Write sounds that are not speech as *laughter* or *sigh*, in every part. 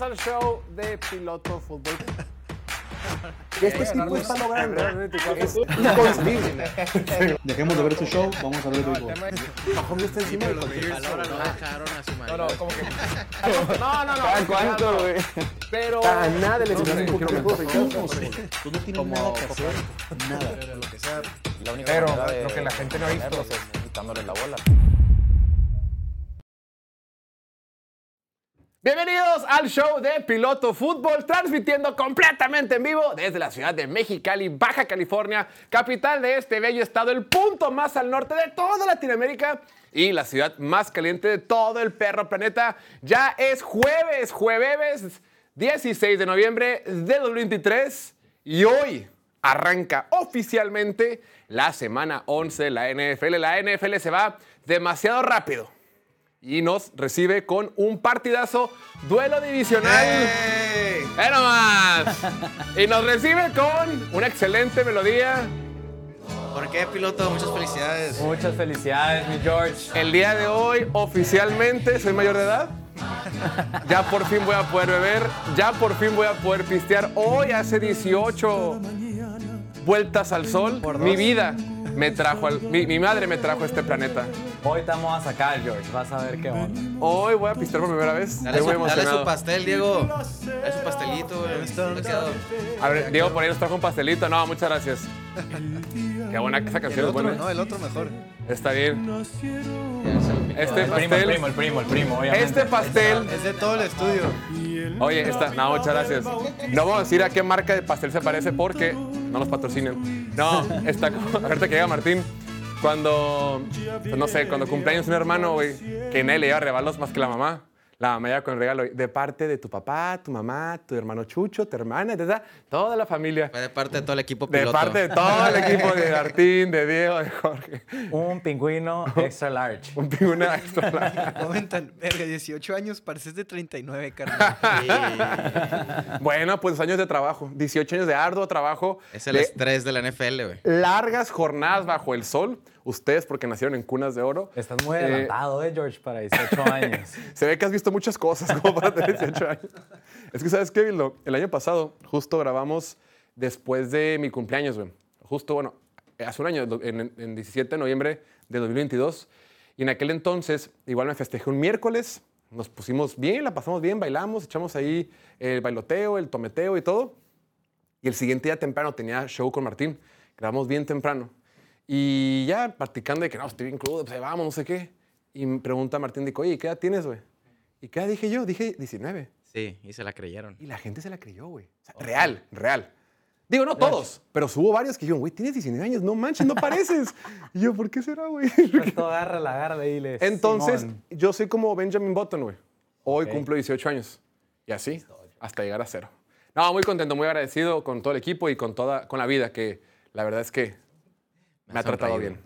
Bienvenidos al show de Piloto Fútbol. *laughs* Este tipo está logrando es inconcebible. Dejemos de ver su show, vamos a ver el béisbol. Mahomes está encima de Pero no dejaron a su No, como que. *laughs* No, no, no. ¿Cada cuánto, güey? Pero. Cada nada sé, lesiones un mejorar. Tú no tienes nada que hacer. Nada. La única Pero manera de lo que la gente no ha visto. es quitándole la bola. Bienvenidos al show de Piloto Fútbol, transmitiendo completamente en vivo desde la ciudad de Mexicali, Baja California, capital de este bello estado, el punto más al norte de toda Latinoamérica y la ciudad más caliente de todo el perro planeta. Ya es jueves, jueves 16 de noviembre de 2023 y hoy arranca oficialmente la semana 11 de la NFL. La NFL se va demasiado rápido y nos recibe con un partidazo, duelo divisional. ¡Eh, nomás! Y nos recibe con una excelente melodía. ¿Por qué, piloto? Muchas felicidades. Muchas felicidades, mi George. El día de hoy, oficialmente, soy mayor de edad. Ya por fin voy a poder beber, ya por fin voy a poder pistear. Hoy hace 18 vueltas al sol. Mi vida me trajo, al- mi, mi madre me trajo a este planeta. Hoy te vamos a sacar, George. Vas a ver qué onda. Hoy voy a pistear por primera vez. Dale, Estoy su, muy dale su emocionado. pastel, Diego. Dale su pastelito, güey. A ver, Diego, por ahí nos trajo un pastelito. No, muchas gracias. Qué buena, esa canción es buena. No, el otro mejor. Está bien. Este El primo, el pastel. primo, el primo, el primo, obviamente. Este pastel. Es de todo el estudio. Oye, esta. No, muchas gracias. No vamos a decir a qué marca de pastel se parece porque no nos patrocinan. No, está como. Ahorita que llega Martín. Cuando. pues no sé, cuando cumpleaños un hermano, güey, que nadie le lleva regalos más que la mamá. La mamá llega con el regalo. De parte de tu papá, tu mamá, tu hermano Chucho, tu hermana. Toda la familia. Fue de parte de todo el equipo De piloto. parte de todo el equipo de *laughs* Martín, de Diego, de Jorge. Un pingüino extra large. Un pingüino extra large. *laughs* Comentan, verga, 18 años, pareces de 39, carnal. Bueno, pues años de trabajo, 18 años de arduo trabajo, Es el de estrés de la NFL, güey. largas jornadas bajo el sol. Ustedes, porque nacieron en cunas de oro. Estás muy Eh, adelantado, eh, George, para 18 *laughs* años. Se ve que has visto muchas cosas como *laughs* para tener 18 años. Es que, ¿sabes qué? El año pasado justo grabamos después de mi cumpleaños, güey. Justo, bueno, hace un año, en, en 17 de noviembre de 2022. Y en aquel entonces, igual me festejé un miércoles. Nos pusimos bien, la pasamos bien, bailamos, echamos ahí el bailoteo, el tometeo y todo. Y el siguiente día temprano tenía show con Martín. Grabamos bien temprano. Y ya practicando de que no, estoy bien crudo, pues vamos, no sé qué. Y me pregunta Martín, dijo, oye, ¿qué edad tienes, güey? ¿Y qué edad dije yo? Dije 19. Sí, y se la creyeron. Y la gente se la creyó, güey. O sea, real, real. Digo, no todos, pero hubo varios que dijeron, güey, tienes 19 años, no manches, no pareces. *laughs* y yo, ¿por qué será, güey? Pues todo agárrala, agárrala y le Entonces, Simón. yo soy como Benjamin Button, güey. Hoy Ok. cumplo 18 años. Y así, hasta llegar a cero. No, muy contento, muy agradecido con todo el equipo y con, toda, con la vida, que la verdad es que me ha tratado bien.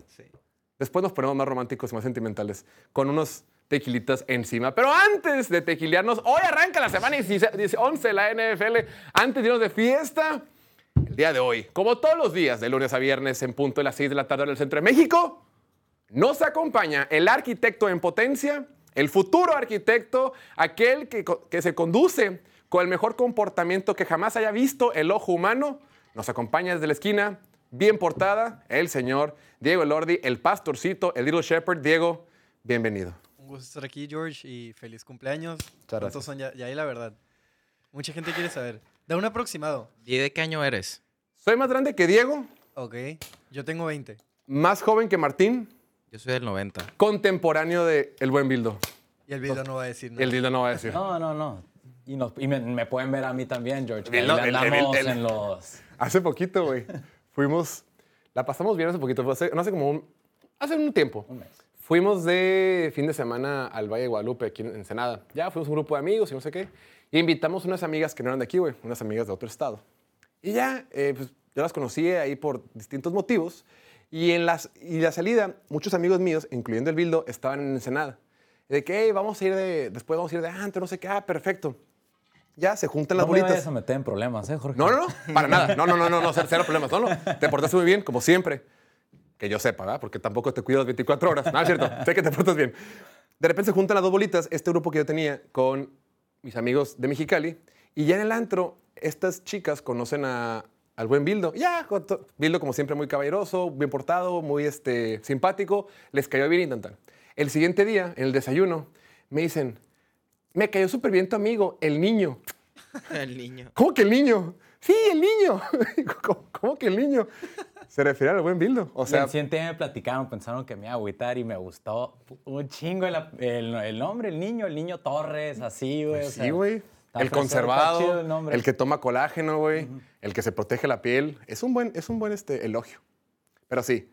Después nos ponemos más románticos y más sentimentales, con unos tequilitas encima. Pero antes de tequilearnos, hoy arranca la semana 16 11 de la NFL. Antes de irnos de fiesta, el día de hoy, como todos los días, de lunes a viernes, en punto de las 6 de la tarde en el centro de México, nos acompaña el arquitecto en potencia, el futuro arquitecto, aquel que, que se conduce con el mejor comportamiento que jamás haya visto el ojo humano. Nos acompaña desde la esquina, bien portada, el señor Diego Elordi, el pastorcito, el Little Shepherd. Diego, bienvenido. Un gusto estar aquí, George, y feliz cumpleaños. gracias. ¿Cuántos son ya? Ya ahí la verdad. Mucha gente quiere saber. Da un aproximado. ¿Y de qué año eres? Soy más grande que Diego, Ok. Yo tengo 20. más joven que Martín, Yo soy del 90. contemporáneo de El Buen Bildo. Y el video no va a decir nada. El Dildo no va a decir. No, no, no. Y, nos- y me, me pueden ver a mí también, George. El- el- el- en los... Hace poquito, güey. Fuimos, la pasamos bien hace poquito, fue hace- no hace como un, hace un tiempo. Un mes. Fuimos de fin de semana al Valle de Guadalupe, aquí en Ensenada. Ya fuimos un grupo de amigos y no sé qué. Y invitamos unas amigas que no eran de aquí, güey, unas amigas de otro estado. Y ya, eh, pues yo las conocí ahí por distintos motivos. Y en las, y la salida, muchos amigos míos, incluyendo el Bildo, estaban en Ensenada. De que, hey, vamos a ir de, después vamos a ir de antes, no sé qué, ah, perfecto. Ya se juntan las No me bolitas. vayas a meter en problemas, ¿eh, Jorge? No, no, no, para nada. No, no, no, no, no, cero problemas. No, no. Te portaste muy bien, como siempre. Que yo sepa, ¿verdad? Porque tampoco te cuidas 24 horas. No, es cierto. Sé que te portas bien. De repente se juntan las dos bolitas, este grupo que yo tenía con mis amigos de Mexicali, y ya en el antro, estas chicas conocen a- al buen Bildo. Ya, Bildo como siempre muy caballeroso, bien portado, muy este, simpático, les cayó bien tan. El siguiente día, en el desayuno, me dicen, me cayó súper bien tu amigo, el niño. *laughs* El niño. ¿Cómo que el niño? Sí, el niño. *laughs* ¿Cómo, cómo que el niño? Se refiere al buen Bildo. O sea, día me platicaron, pensaron que me iba a agüitar y me gustó un chingo el, el, el nombre, el niño, el niño Torres, así, güey. sea, Sí, güey. El conservado, el que toma colágeno, güey. El que se protege la piel. Es un buen, es un buen este, elogio. Pero sí.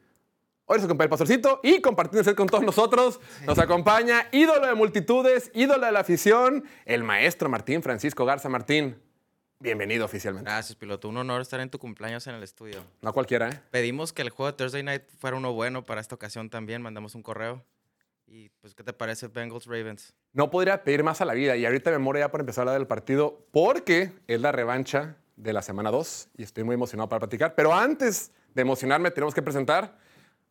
Hoy nos acompaña el pastorcito y compartiendo con todos nosotros. Nos acompaña ídolo de multitudes, ídolo de la afición, el maestro Martín Francisco Garza Martín. Bienvenido oficialmente. Gracias, piloto. Un honor estar en tu cumpleaños en el estudio. No cualquiera, ¿eh? Pedimos que el juego de Thursday Night fuera uno bueno para esta ocasión también. Mandamos un correo. Y pues, ¿qué te parece Bengals Ravens? No podría pedir más a la vida. Y ahorita me muero ya por empezar a hablar del partido porque es la revancha de la semana 2 y estoy muy emocionado para platicar. Pero antes de emocionarme, tenemos que presentar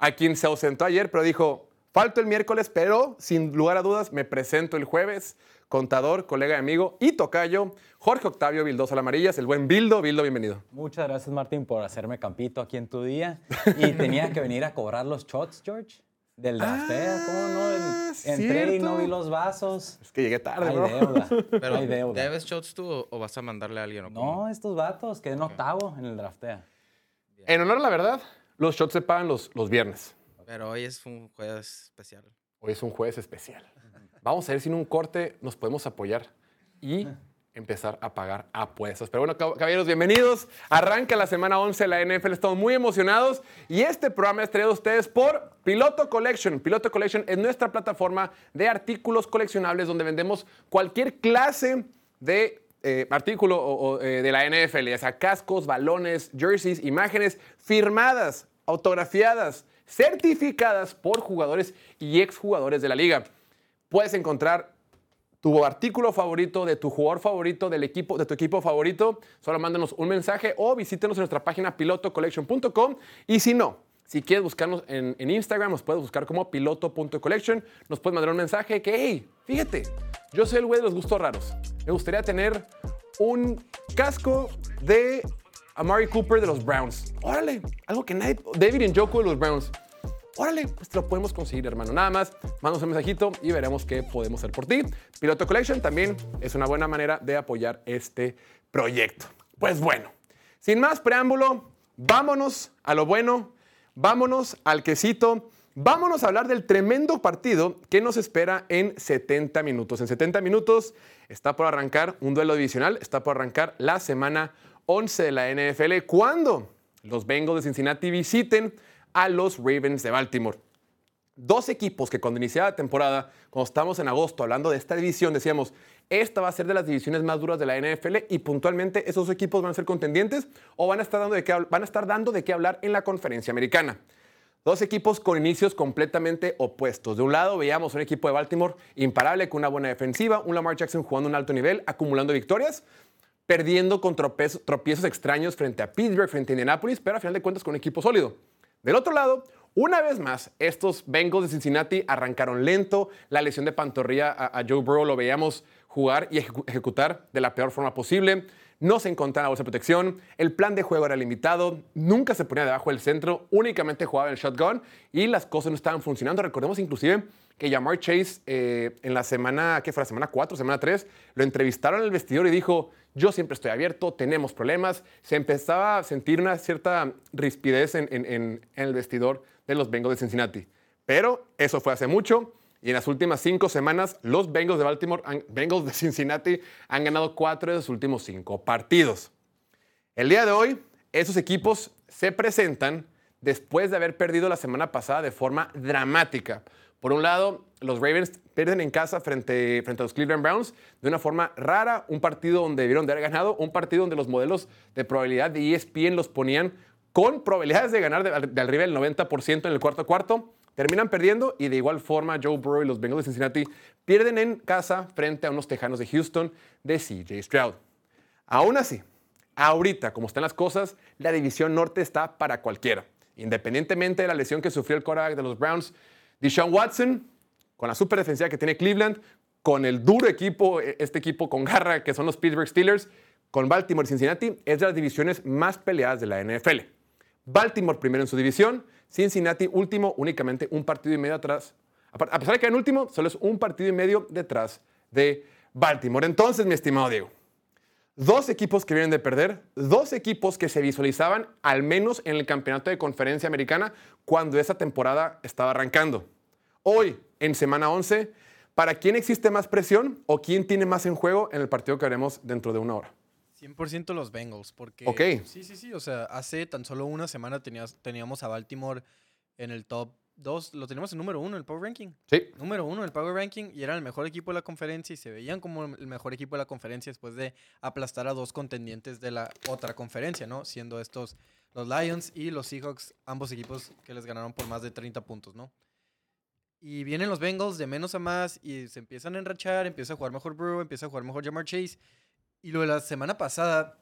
a quien se ausentó ayer, pero dijo, falto el miércoles, pero sin lugar a dudas me presento el jueves. Contador, colega y amigo y tocayo, Jorge Octavio Vildoso Amarillas, el buen Bildo. Bildo, bienvenido. Muchas gracias, Martín, por hacerme campito aquí en tu día. Y tenía que venir a cobrar los shots, George, del draftea. ¿Cómo no? En- Ah, Entré y no vi los vasos. Es que llegué tarde, Hay bro. deuda. *laughs* Pero, Hay deuda. ¿debes shots tú o, vas a mandarle a alguien? o? No, estos vatos, quedé en octavo en el draftea. En honor a la verdad, los shots se pagan los, los viernes. Pero hoy es un jueves especial. Hoy es un jueves especial. Vamos a ver si en un corte nos podemos apoyar y empezar a pagar apuestas. Pero bueno, cab- caballeros, bienvenidos. Arranca la semana 11 de la NFL. Estamos muy emocionados. Y este programa es traído a ustedes por Piloto Collection. Piloto Collection es nuestra plataforma de artículos coleccionables donde vendemos cualquier clase de eh, artículo o- o, eh, de la NFL, ya sea cascos, balones, jerseys, imágenes firmadas, autografiadas, certificadas por jugadores y exjugadores de la liga. Puedes encontrar tu artículo favorito de tu jugador favorito del equipo de tu equipo favorito, solo mándanos un mensaje o visítenos en nuestra página pilotocollection.com y si no, si quieres buscarnos en, en Instagram, nos puedes buscar como piloto.collection, nos puedes mandar un mensaje que, hey, fíjate, yo soy el güey de los gustos raros. Me gustaría tener un casco de Amari Cooper de los Browns. Órale, algo que nadie, David Njoku de los Browns. Órale, pues te lo podemos conseguir, hermano. Nada más, mándanos un mensajito y veremos qué podemos hacer por ti. Piloto Collection también es una buena manera de apoyar este proyecto. Pues bueno, sin más preámbulo, vámonos a lo bueno, vámonos al quesito, vámonos a hablar del tremendo partido que nos espera en 70 minutos. En 70 minutos está por arrancar un duelo divisional, está por arrancar la semana 11 de la NFL, cuando los Bengals de Cincinnati visiten a los Ravens de Baltimore. Dos equipos que cuando iniciaba la temporada, cuando estábamos en agosto hablando de esta división, decíamos, esta va a ser de las divisiones más duras de la NFL y puntualmente esos equipos van a ser contendientes o van a estar dando de qué, van a estar dando de qué hablar en la conferencia americana. Dos equipos con inicios completamente opuestos. De un lado veíamos un equipo de Baltimore imparable con una buena defensiva, un Lamar Jackson jugando un alto nivel, acumulando victorias, perdiendo con tropiezos, extraños frente a Pittsburgh, frente a Indianapolis, pero a final de cuentas con un equipo sólido. Del otro lado, una vez más, estos Bengals de Cincinnati arrancaron lento. La lesión de pantorrilla a, Joe Burrow lo veíamos jugar y ejecu- ejecutar de la peor forma posible. No se encontraba bolsa de protección. El plan de juego era limitado. Nunca se ponía debajo del centro. Únicamente jugaba en el shotgun y las cosas no estaban funcionando. Recordemos inclusive que Jamar Chase eh, en la semana, ¿qué fue? La semana 4, semana 3, lo entrevistaron en el vestidor y dijo, yo siempre estoy abierto, tenemos problemas. Se empezaba a sentir una cierta rispidez en, en- en- en el vestidor de los Bengals de Cincinnati. Pero eso fue hace mucho y en las últimas cinco semanas los Bengals de Baltimore, han- Bengals de Cincinnati han ganado cuatro de sus últimos cinco partidos. El día de hoy, esos equipos se presentan después de haber perdido la semana pasada de forma dramática. Por un lado, los Ravens pierden en casa frente, a los Cleveland Browns de una forma rara, un partido donde debieron de haber ganado, un partido donde los modelos de probabilidad de ESPN los ponían con probabilidades de ganar de, de arriba del 90% en el cuarto cuarto. Terminan perdiendo y de igual forma Joe Burrow y los Bengals de Cincinnati pierden en casa frente a unos Tejanos de Houston de CJ Stroud. Aún así, ahorita, como están las cosas, la división norte está para cualquiera. Independientemente de la lesión que sufrió el quarterback de los Browns, Deshaun Watson, con la super defensiva que tiene Cleveland, con el duro equipo, eh, este equipo con garra que son los Pittsburgh Steelers, con Baltimore y Cincinnati, es de las divisiones más peleadas de la NFL. Baltimore primero en su división, Cincinnati último, únicamente un partido y medio atrás. A pesar de que en último, solo es un partido y medio detrás de Baltimore. Entonces, mi estimado Diego, dos equipos que vienen de perder, dos equipos que se visualizaban al menos en el campeonato de conferencia americana cuando esa temporada estaba arrancando. Hoy, en semana 11, ¿para quién existe más presión o quién tiene más en juego en el partido que haremos dentro de una hora? 100% los Bengals, porque... Ok. Sí, sí, sí, o sea, hace tan solo una semana tenías, teníamos a Baltimore en el top 2, lo teníamos en número 1 en el Power Ranking. Sí, Número 1 en el Power Ranking y eran el mejor equipo de la conferencia y se veían como el mejor equipo de la conferencia después de aplastar a dos contendientes de la otra conferencia, ¿no? Siendo estos los Lions y los Seahawks, ambos equipos que les ganaron por más de 30 puntos, ¿no? Y vienen los Bengals de menos a más y se empiezan a enrachar, empieza a jugar mejor Burrow, empieza a jugar mejor Jamar Chase. Y lo de la semana pasada,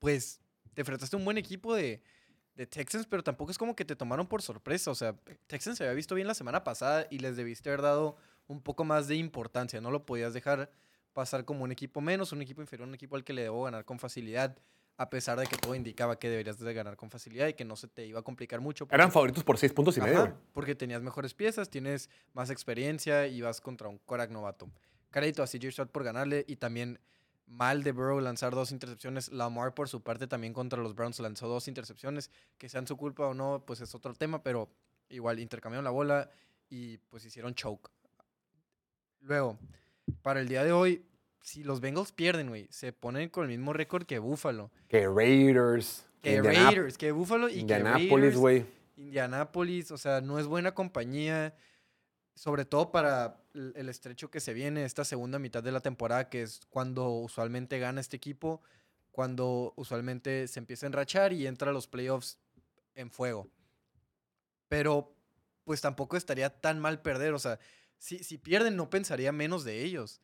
pues te enfrentaste a un buen equipo de, de Texans, pero tampoco es como que te tomaron por sorpresa. O sea, Texans se había visto bien la semana pasada y les debiste haber dado un poco más de importancia. No lo podías dejar pasar como un equipo menos, un equipo inferior, un equipo al que le debo ganar con facilidad, a pesar de que todo indicaba que deberías de ganar con facilidad y que no se te iba a complicar mucho. eran favoritos por seis puntos y medio. Ajá, güey. porque tenías mejores piezas, tienes más experiencia y vas contra un Korak novato. Crédito a CJ Stroud por ganarle y también mal de Burrow lanzar dos intercepciones. Lamar por su parte también contra los Browns lanzó dos intercepciones. Que sean su culpa o no, pues es otro tema, pero igual intercambiaron la bola y pues hicieron choke. Luego, para el día de hoy, si los Bengals pierden, güey, se ponen con el mismo récord que Buffalo. Que Raiders, Que Indianap- Raiders, que Buffalo y que Indianapolis, güey. Indianápolis, o sea, no es buena compañía, sobre todo para el estrecho que se viene esta segunda mitad de la temporada, que es cuando usualmente gana este equipo, cuando usualmente se empieza a enrachar y entra a los playoffs en fuego. Pero pues tampoco estaría tan mal perder, o sea, si, si pierden no pensaría menos de ellos,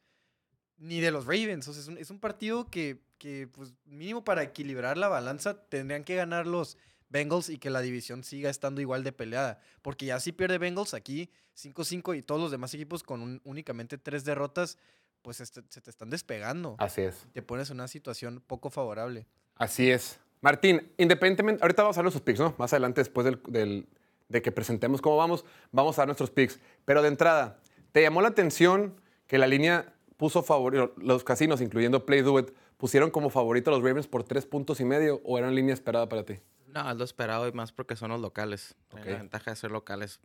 ni de los Ravens, o sea, es un, es un partido que, que, pues mínimo para equilibrar la balanza tendrían que ganar los Bengals y que la división siga estando igual de peleada. Porque ya si pierde Bengals aquí 5-5 y todos los demás equipos con un- únicamente tres derrotas, pues este- se te están despegando. Así es. Te pones en una situación poco favorable. Así es. Martín, independientemente, ahorita vamos a dar nuestros picks, ¿no? Más adelante, después del, del- de que presentemos cómo vamos, vamos a dar nuestros picks. Pero de entrada, ¿te llamó la atención que la línea puso favorito, los casinos, incluyendo Play Do It, pusieron como favorito a los Ravens por tres puntos y medio o era una línea esperada para ti? No, es lo esperado y más porque son los locales. La ventaja de ser locales.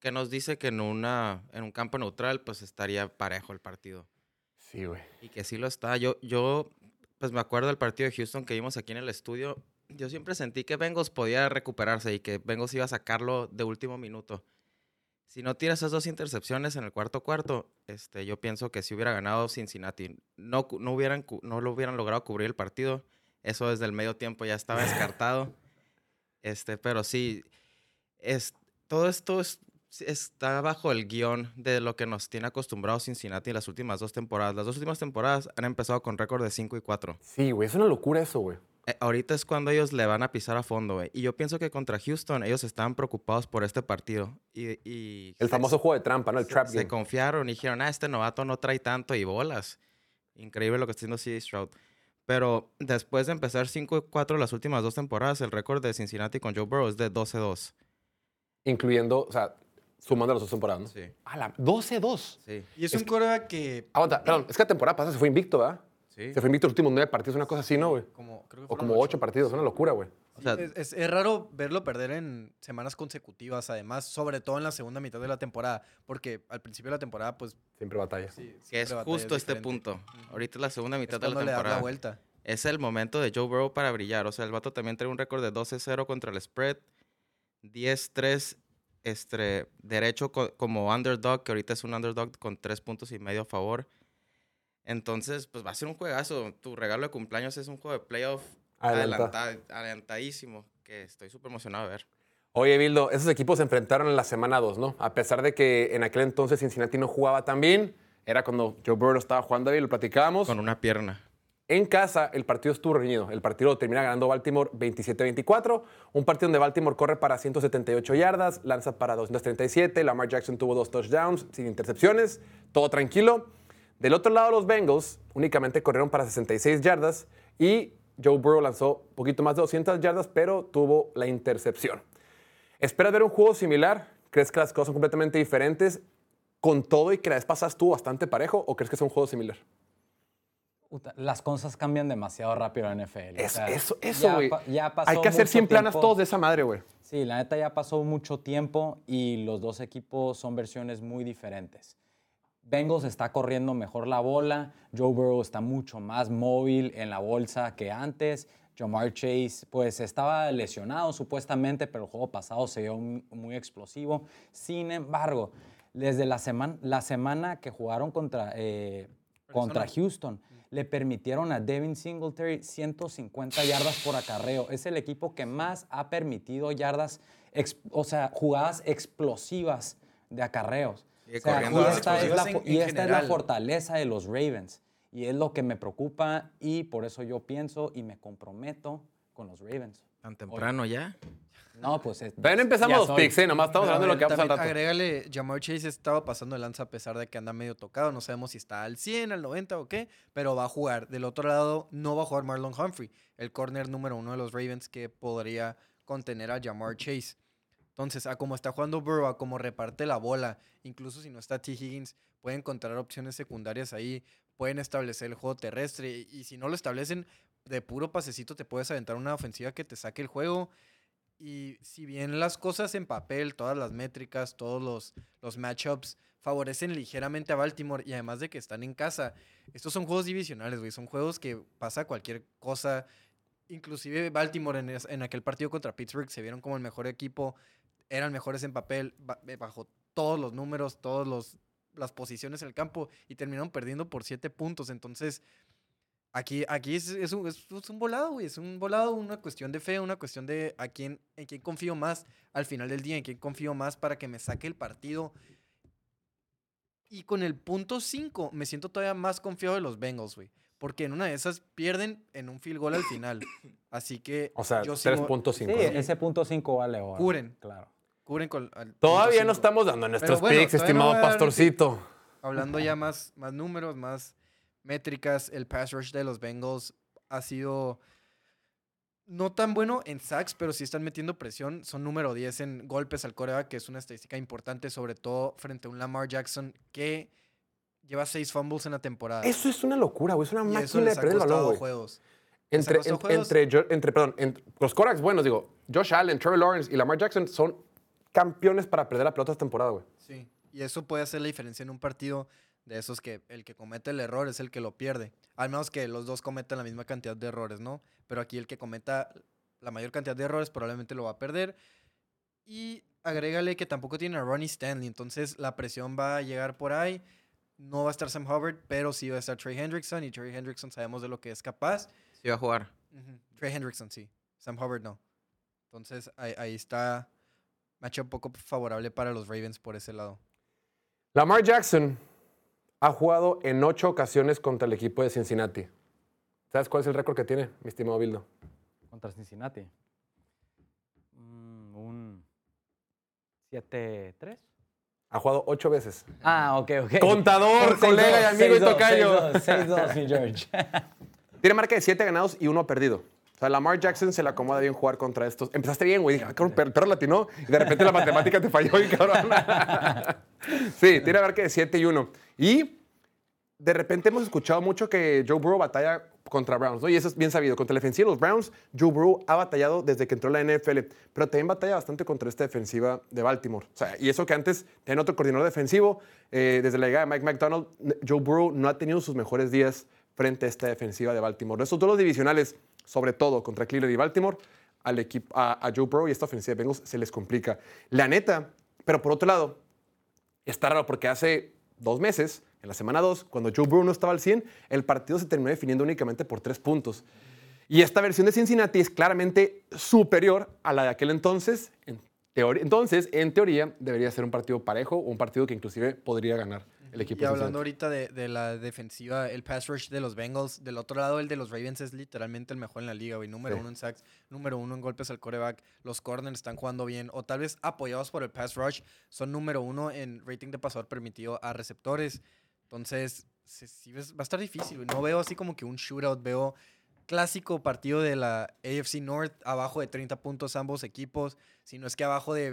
Que nos dice que en, una, en un campo neutral, pues estaría parejo el partido. Sí, güey. Y que sí lo está. Yo, yo, pues me acuerdo del partido de Houston que vimos aquí en el estudio. Yo siempre sentí que Bengals podía recuperarse y que Bengals iba a sacarlo de último minuto. Si no tira esas dos intercepciones en el cuarto cuarto, este, yo pienso que si hubiera ganado Cincinnati, no, no, hubieran, no lo hubieran logrado cubrir el partido. Eso desde el medio tiempo ya estaba descartado. Este, pero sí, es, todo esto es- está bajo el guion de lo que nos tiene acostumbrados Cincinnati en las últimas dos temporadas. Las dos últimas temporadas han empezado con récord de 5 y 4. Sí, güey, es una locura eso, güey. Eh, ahorita es cuando ellos le van a pisar a fondo, güey. Y yo pienso que contra Houston ellos estaban preocupados por este partido. Y, y El se- famoso juego de trampa, ¿no? El se, trap se game. confiaron y dijeron, ah, este novato no trae tanto y bolas. Increíble lo que está haciendo CJ Stroud. Pero después de empezar 5 y 4 las últimas dos temporadas, el récord de Cincinnati con Joe Burrow es de 12-2. Incluyendo, o sea, sumando las dos temporadas, ¿no? Sí, Ah, la 12-2. sí, Y es, un coreback que Aguanta, perdón, es que la temporada pasada se fue invicto, ¿verdad? sí. Se fue invicto los últimos nueve partidos, una cosa así, ¿no, güey? como, creo que O como ocho partidos, una locura, güey. O sea, es, es- es raro verlo perder en semanas consecutivas, además, sobre todo en la segunda mitad de la temporada, porque al principio de la temporada, pues Siempre batalla. sí. que es justo este punto. Ahorita es la segunda Es mitad de la le temporada. vuelta. es el momento de Joe Burrow para brillar. O sea, el vato también trae un récord de 12-0 contra el spread, 10-3 este, derecho co- como underdog, que ahorita es un underdog con 3 puntos y medio a favor. Entonces, pues va a ser un juegazo. Tu regalo de cumpleaños es un juego de playoff Adelantado. adelantadísimo, que estoy súper emocionado de ver. Oye, Bildo, esos equipos se enfrentaron en la semana 2, ¿no? A pesar de que en aquel entonces Cincinnati no jugaba tan bien, era cuando Joe Burrow estaba jugando bien, lo platicábamos. Con una pierna. En casa, el partido estuvo reñido. El partido termina ganando Baltimore 27-24. Un partido donde Baltimore corre para 178 yardas, lanza para 237. Lamar Jackson tuvo dos touchdowns sin intercepciones. Todo tranquilo. Del otro lado, los Bengals únicamente corrieron para 66 yardas y Joe Burrow lanzó un poquito más de 200 yardas, pero tuvo la intercepción. ¿Esperas ver un juego similar? ¿Crees que las cosas son completamente diferentes con todo y que la vez pasada estuvo bastante parejo o crees que es un juego similar? Las cosas cambian demasiado rápido en la NFL. o Es- sea, eso, güey. Hay que hacer mucho 100 planas tiempo. todos de esa madre, güey. Sí, la neta ya pasó mucho tiempo y los dos equipos son versiones muy diferentes. Bengals está corriendo mejor la bola, Joe Burrow está mucho más móvil en la bolsa que antes. Jamar Chase, pues estaba lesionado supuestamente, pero el juego pasado se vio mu- muy explosivo. Sin embargo, desde la, semana la semana que jugaron contra, eh, contra Houston, le permitieron a Devin Singletary 150 yardas por acarreo. Es el equipo que más ha permitido yardas, o sea, jugadas explosivas de acarreos. O sea, y esta, es la, explosivas fo- en- y en esta es la general. fortaleza de los Ravens. Y es lo que me preocupa y por eso yo pienso y me comprometo con los Ravens. Tan temprano ya. No, pues... es- no empezamos los picks, ¿eh? Nomás estamos Pero, hablando de lo que vamos al rato. Agrégale, Jamar Chase estaba pasando de lanza a pesar de que anda medio tocado. No sabemos si está al 100, al 90 o qué, pero va a jugar. Del otro lado, no va a jugar Marlon Humphrey, el corner número uno de los Ravens que podría contener a Jamar Chase. Entonces, a cómo está jugando Burrow, a cómo reparte la bola, incluso si no está T. Higgins, pueden encontrar opciones secundarias ahí, pueden establecer el juego terrestre. Y, si no lo establecen, de puro pasecito te puedes aventar una ofensiva que te saque el juego. Y si bien las cosas en papel, todas las métricas, todos los, los matchups favorecen ligeramente a Baltimore y además de que están en casa, estos son juegos divisionales, güey. Son juegos que pasa cualquier cosa. Inclusive Baltimore en, en aquel partido contra Pittsburgh se vieron como el mejor equipo, eran mejores en papel, eh, bajo todos los números, todas las posiciones en el campo y terminaron perdiendo por siete puntos. Entonces, Aquí, aquí es, es un, es- un volado, güey. Es un volado, una cuestión de fe, una cuestión de a quién, en quién confío más al final del día, en quién confío más para que me saque el partido. Y con el punto 5 me siento todavía más confiado de los Bengals, güey. Porque en una de esas pierden en un field goal al final. Así que O sea, yo sigo- 3.5. Sí, ¿no? ese punto 5 vale oro. Cubren. Claro. Cubren con Todavía no estamos dando nuestros bueno, picks, no estimado pastorcito. Hablando ya más, más números, más métricas, el pass rush de los Bengals ha sido no tan bueno en sacks, pero sí están metiendo presión. Son número 10 en golpes al coreback, que es una estadística importante, sobre todo frente a un Lamar Jackson que lleva seis fumbles en la temporada. Eso es una locura, güey. Es una y máquina de perder el balón, juegos. Entre, costado en- juegos. entre, entre, perdón, entre los Corax buenos, digo, Josh Allen, Trevor Lawrence y Lamar Jackson son campeones para perder la pelota esta temporada, güey. Sí, y eso puede hacer la diferencia en un partido de esos que el que comete el error es el que lo pierde. Al menos que los dos cometan la misma cantidad de errores, ¿no? Pero aquí el que cometa la mayor cantidad de errores probablemente lo va a perder. Y agrégale que tampoco tiene a Ronnie Stanley, entonces la presión va a llegar por ahí. No va a estar Sam Hubbard, pero sí va a estar Trey Hendrickson y Trey Hendrickson sabemos de lo que es capaz. Sí va a jugar. Trey Hendrickson, sí. Sam Hubbard no. Entonces ahí, ahí está matchup un poco favorable para los Ravens por ese lado. Lamar Jackson ha jugado en ocho ocasiones contra el equipo de Cincinnati. ¿Sabes cuál es el récord que tiene, mi estimado Bildo? Contra Cincinnati. Mm, un 7-3. Ha jugado ocho veces. Ah, ok, ok. Contador, colega y amigo y tocayo. 6-2, mi George. *laughs* Tiene marca de siete ganados y uno perdido. O sea, Lamar Jackson se le acomoda bien jugar contra estos. Empezaste bien, güey. Dije, ah, cabrón, per- perro latino. Y de repente la matemática te falló, y cabrón. *laughs* sí, tiene marca de 7 y 1. Y de repente hemos escuchado mucho que Joe Burrow batalla contra Browns, ¿no? Y eso es bien sabido. Contra la defensiva de los Browns, Joe Burrow ha batallado desde que entró a la NFL, pero también batalla bastante contra esta defensiva de Baltimore. O sea, y eso que antes tenía otro coordinador defensivo, eh, desde la llegada de Mike McDonald, Joe Burrow no ha tenido sus mejores días frente a esta defensiva de Baltimore. Estos dos los divisionales, sobre todo contra Cleveland y Baltimore, al equipo, a, a Joe Burrow y esta ofensiva de Bengals se les complica. La neta, pero por otro lado, Está raro porque hace dos meses, en la semana 2, cuando Joe Burrow no estaba al 100, el partido se terminó definiendo únicamente por tres puntos. Y esta versión de Cincinnati es claramente superior a la de aquel entonces. Entonces, en teoría, debería ser un partido parejo o un partido que inclusive podría ganar el equipo Y hablando ahorita de, de la defensiva, el pass rush de los Bengals, del otro lado el de los Ravens es literalmente el mejor en la liga, güey. Número Sí. uno en sacks, número uno en golpes al coreback. Los corners están jugando bien, o tal vez apoyados por el pass rush, son número uno en rating de pasador permitido a receptores. Entonces, sí va a estar difícil. güey. No veo así como que un shootout. Veo clásico partido de la AFC North, abajo de 30 puntos ambos equipos. Si no es que abajo de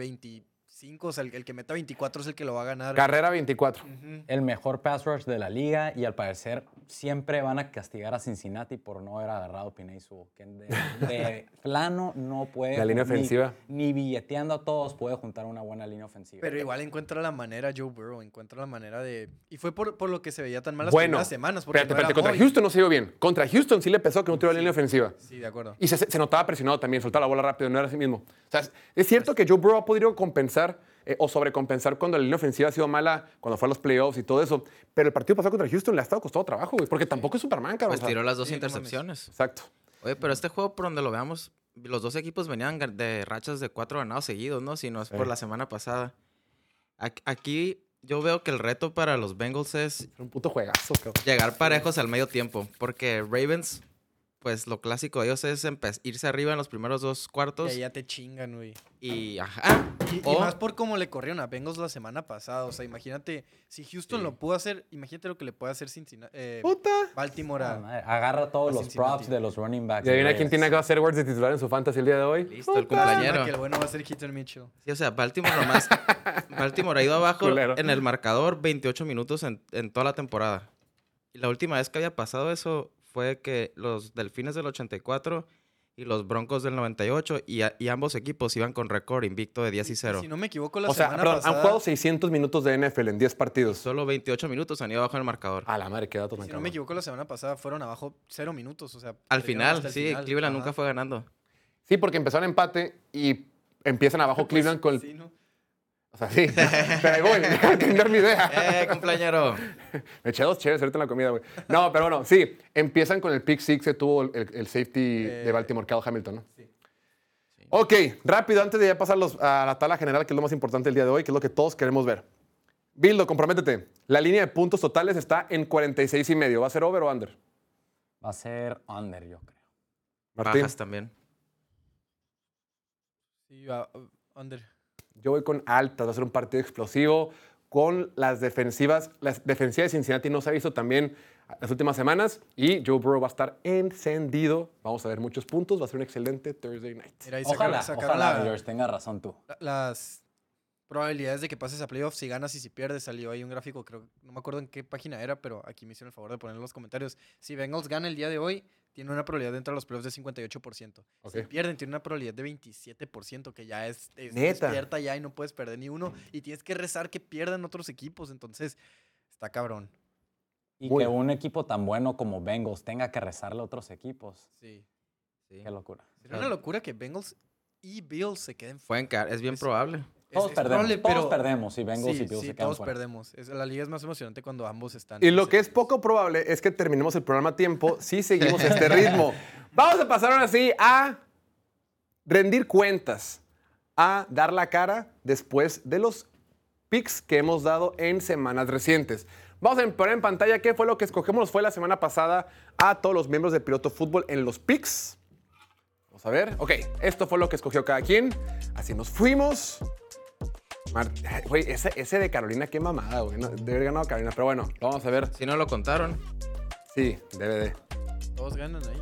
25, o sea, el, el que meta 24 es el que lo va a ganar. Carrera 24. Ujú. El mejor pass rush de la liga y al parecer siempre van a castigar a Cincinnati por no haber agarrado a Pinay Subo, que de, de *laughs* plano no puede. La línea ni- ofensiva. Ni, billeteando a todos puede juntar una buena línea ofensiva. Pero igual encuentra la manera, Joe Burrow, encuentra la manera de... Y fue por, por lo que se veía tan mal las Bueno, primeras semanas. Porque espérate, no espérate, contra. Houston no se vio bien. Contra Houston sí le pesó que no tuvo la línea ofensiva. Sí, de acuerdo. Y se, se notaba presionado también, soltaba la bola rápido, no era así mismo. O sea, es- es cierto que Joe Burrow ha podido compensar eh, o sobrecompensar cuando la línea ofensiva ha sido mala, cuando fue a los playoffs y todo eso. Pero el partido pasado contra Houston le ha estado costado trabajo, güey, porque tampoco es Superman, cabrón. Pues tiró las dos sí, no mames. intercepciones. Exacto. Oye, pero este juego, por donde lo veamos, los dos equipos venían de rachas de cuatro ganados seguidos, ¿no? Si no es por Sí. la semana pasada. Aquí yo veo que el reto para los Bengals es un puto juegazo, cabrón. llegar parejos al medio tiempo. Porque Ravens, pues lo clásico de ellos es irse arriba en los primeros dos Y cuartos. ahí ya te chingan, güey. Y, ajá. Y, y más por cómo le corrieron a Bengals la semana pasada. O sea, imagínate, si Houston Sí. lo pudo hacer, imagínate lo que le puede hacer Cincinnati, eh, Puta. Baltimore Ah, a... madre, Agarra todos a los Cincinnati. props de los running backs. Y adivina quién tiene a Gus Edwards de titular en su fantasy el día de hoy. Listo, el cumpleañero. Que el bueno va a ser Keaton Mitchell. Sí, o sea, Baltimore nomás. *laughs* Baltimore ha ido abajo Culero. en el marcador 28 minutos en, en toda la temporada. Y la última vez que había pasado eso fue que los Delfines del 84 y los Broncos del 98 y, a- y ambos equipos iban con récord invicto de 10 y 0. Si no me equivoco, la O sea, semana perdón, pasada... han jugado 600 minutos de NFL en 10 partidos. Solo 28 minutos han ido abajo en el marcador. A la madre, qué datos tan Si no me equivoco, la semana pasada fueron abajo cero minutos. O sea, Al final, el sí, final. Cleveland Ajá. nunca fue ganando. Sí, porque empezaron empate y empiezan abajo *laughs* Pues, Cleveland con el... sí, ¿no? O sea, sí. Pero ahí voy, *laughs* de terminar mi idea. ¡Eh, cumpleañero! Me eché dos chéveres ahorita en la comida, güey. No, pero bueno, sí. Empiezan con el pick six que tuvo el, el safety de Eh, Baltimore, Cal Hamilton, ¿no? Ok, rápido, antes de ya pasar los- a la tabla general, que es lo más importante el día de hoy, que es lo que todos queremos ver. Bildo, comprométete. La línea de puntos totales está en 46 y medio. ¿Va a ser over o under? Va a ser under, yo creo. Martín, Bajas también. Sí, va, uh, under. Yo voy con altas. Va a ser un partido explosivo con las defensivas. La defensiva de Cincinnati no se ha visto también las últimas semanas y Joe Burrow va a estar encendido. Vamos a ver muchos puntos. Va a ser un excelente Thursday night. Mira, Ojalá, ojalá, la- tenga razón tú. la- las probabilidades de que pases a playoffs, si ganas y si pierdes, salió ahí un gráfico, creo, no me acuerdo en qué página era, pero aquí me hicieron el favor de poner en los comentarios. Si Bengals gana el día de hoy, tiene una probabilidad de entrar a los playoffs de 58%. Si pierden, tiene una probabilidad de 27%, que ya es, es Neta. despierta ya y no puedes perder ni uno. Y tienes que rezar que pierdan otros equipos, entonces está cabrón. Y que un equipo tan bueno como Bengals tenga que rezarle a otros equipos. Sí. Sí. Qué locura. Sería una locura que Bengals y Bills se queden Pueden caer, es bien probable. Todos es perdemos. probable, todos pero- perdemos si Bengals sí, y Bills sí, se quedan todos fuera. perdemos. Es- la liga es más emocionante cuando ambos están. Y lo que es poco probable es que terminemos el programa a tiempo *laughs* si seguimos *laughs* este ritmo. Vamos a pasar ahora sí a rendir cuentas, a dar la cara después de los picks que hemos dado en semanas recientes. Vamos a poner en pantalla qué fue lo que escogemos fue la semana pasada a todos los miembros de Piloto Fútbol en los picks. Vamos a ver. Ok, esto fue lo que escogió cada quien. Así nos fuimos. Güey, ese, ese de Carolina, qué mamada, güey. No, debe haber ganado Carolina, pero bueno, lo vamos a ver. Si no lo contaron. Sí, DVD. Todos ganan ahí.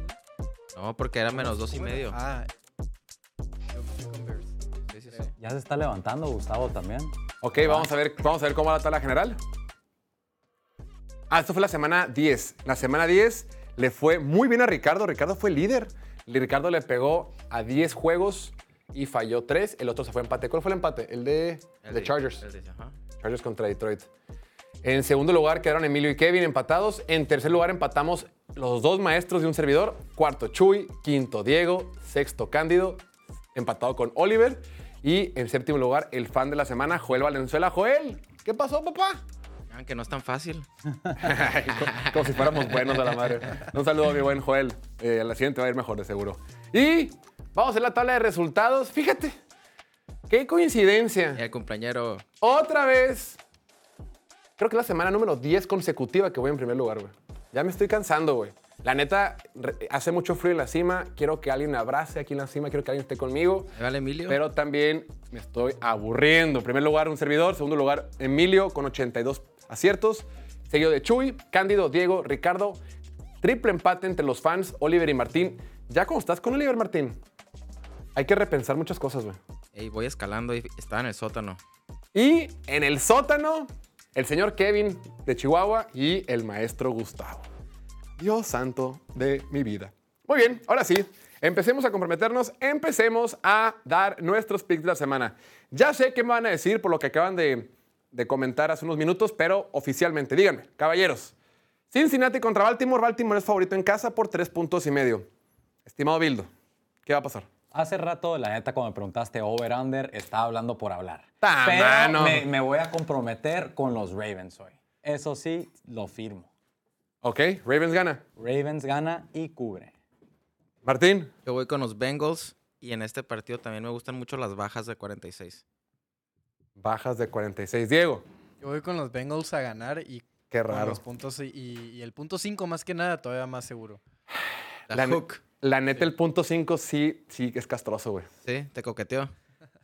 No, porque era menos dos y medio. Ah. Sí, sí, sí. Ya se está levantando Gustavo también. Ok, vamos a ver, vamos a ver cómo va la tabla general. Ah, esto fue la semana 10. La semana 10 le fue muy bien a Ricardo. Ricardo fue líder. Ricardo le pegó a 10 juegos y falló 3. El otro se fue a empate. ¿Cuál fue el empate? El de, El de Chargers. el de- ajá. Chargers contra Detroit. En segundo lugar quedaron Emilio y Kevin empatados. En tercer lugar empatamos los dos maestros de un servidor. Cuarto Chuy, quinto Diego, sexto Cándido, empatado con Oliver. Y en séptimo lugar el fan de la semana, Joel Valenzuela. Joel, ¿qué pasó, papá? Vean que no es tan fácil. *laughs* Ay, co- Como si fuéramos buenos a la madre. Un saludo a mi buen Joel. Eh, a la siguiente va a ir mejor, de seguro. Y vamos a la tabla de resultados. Fíjate, qué coincidencia. El cumpleañero. Otra vez. Creo que es la semana número 10 consecutiva que voy en primer lugar, güey. Ya me estoy cansando, güey. La neta, hace mucho frío en la cima. Quiero que alguien me abrace aquí en la cima. Quiero que alguien esté conmigo. Vale Emilio. Pero también me estoy aburriendo. En primer lugar, un servidor. Segundo lugar, Emilio con 82 aciertos. seguido de Chuy, Cándido, Diego, Ricardo. Triple empate entre los fans, Oliver y Martín. Ya como estás con Oliver Martín, hay que repensar muchas cosas, güey. Ey, voy escalando y estaba en el sótano. Y en el sótano, el señor Kevin de Chihuahua y el maestro Gustavo. Dios santo de mi vida. Muy bien, ahora sí, empecemos a comprometernos, empecemos a dar nuestros picks de la semana. Ya sé qué me van a decir por lo que acaban de, de comentar hace unos minutos, pero oficialmente, díganme, caballeros. Cincinnati contra Baltimore. Baltimore es favorito en casa por tres puntos y medio. Estimado Bildo, ¿qué va a pasar? Hace rato, la neta, cuando me preguntaste over-under, estaba hablando por hablar. Ta Pero mano. me, me voy a comprometer con los Ravens hoy. Eso sí, lo firmo. Ok, Ravens gana. Ravens gana y cubre. Martín, Yo voy con los Bengals y en este partido también me gustan mucho las bajas de 46. bajas de 46. Diego, Yo voy con los Bengals a ganar y qué con raro. los puntos y, y el punto 5 más que nada todavía más seguro. La, La, ne- hook. La neta, el punto 5 sí, sí es castroso, güey. Sí, te coqueteó.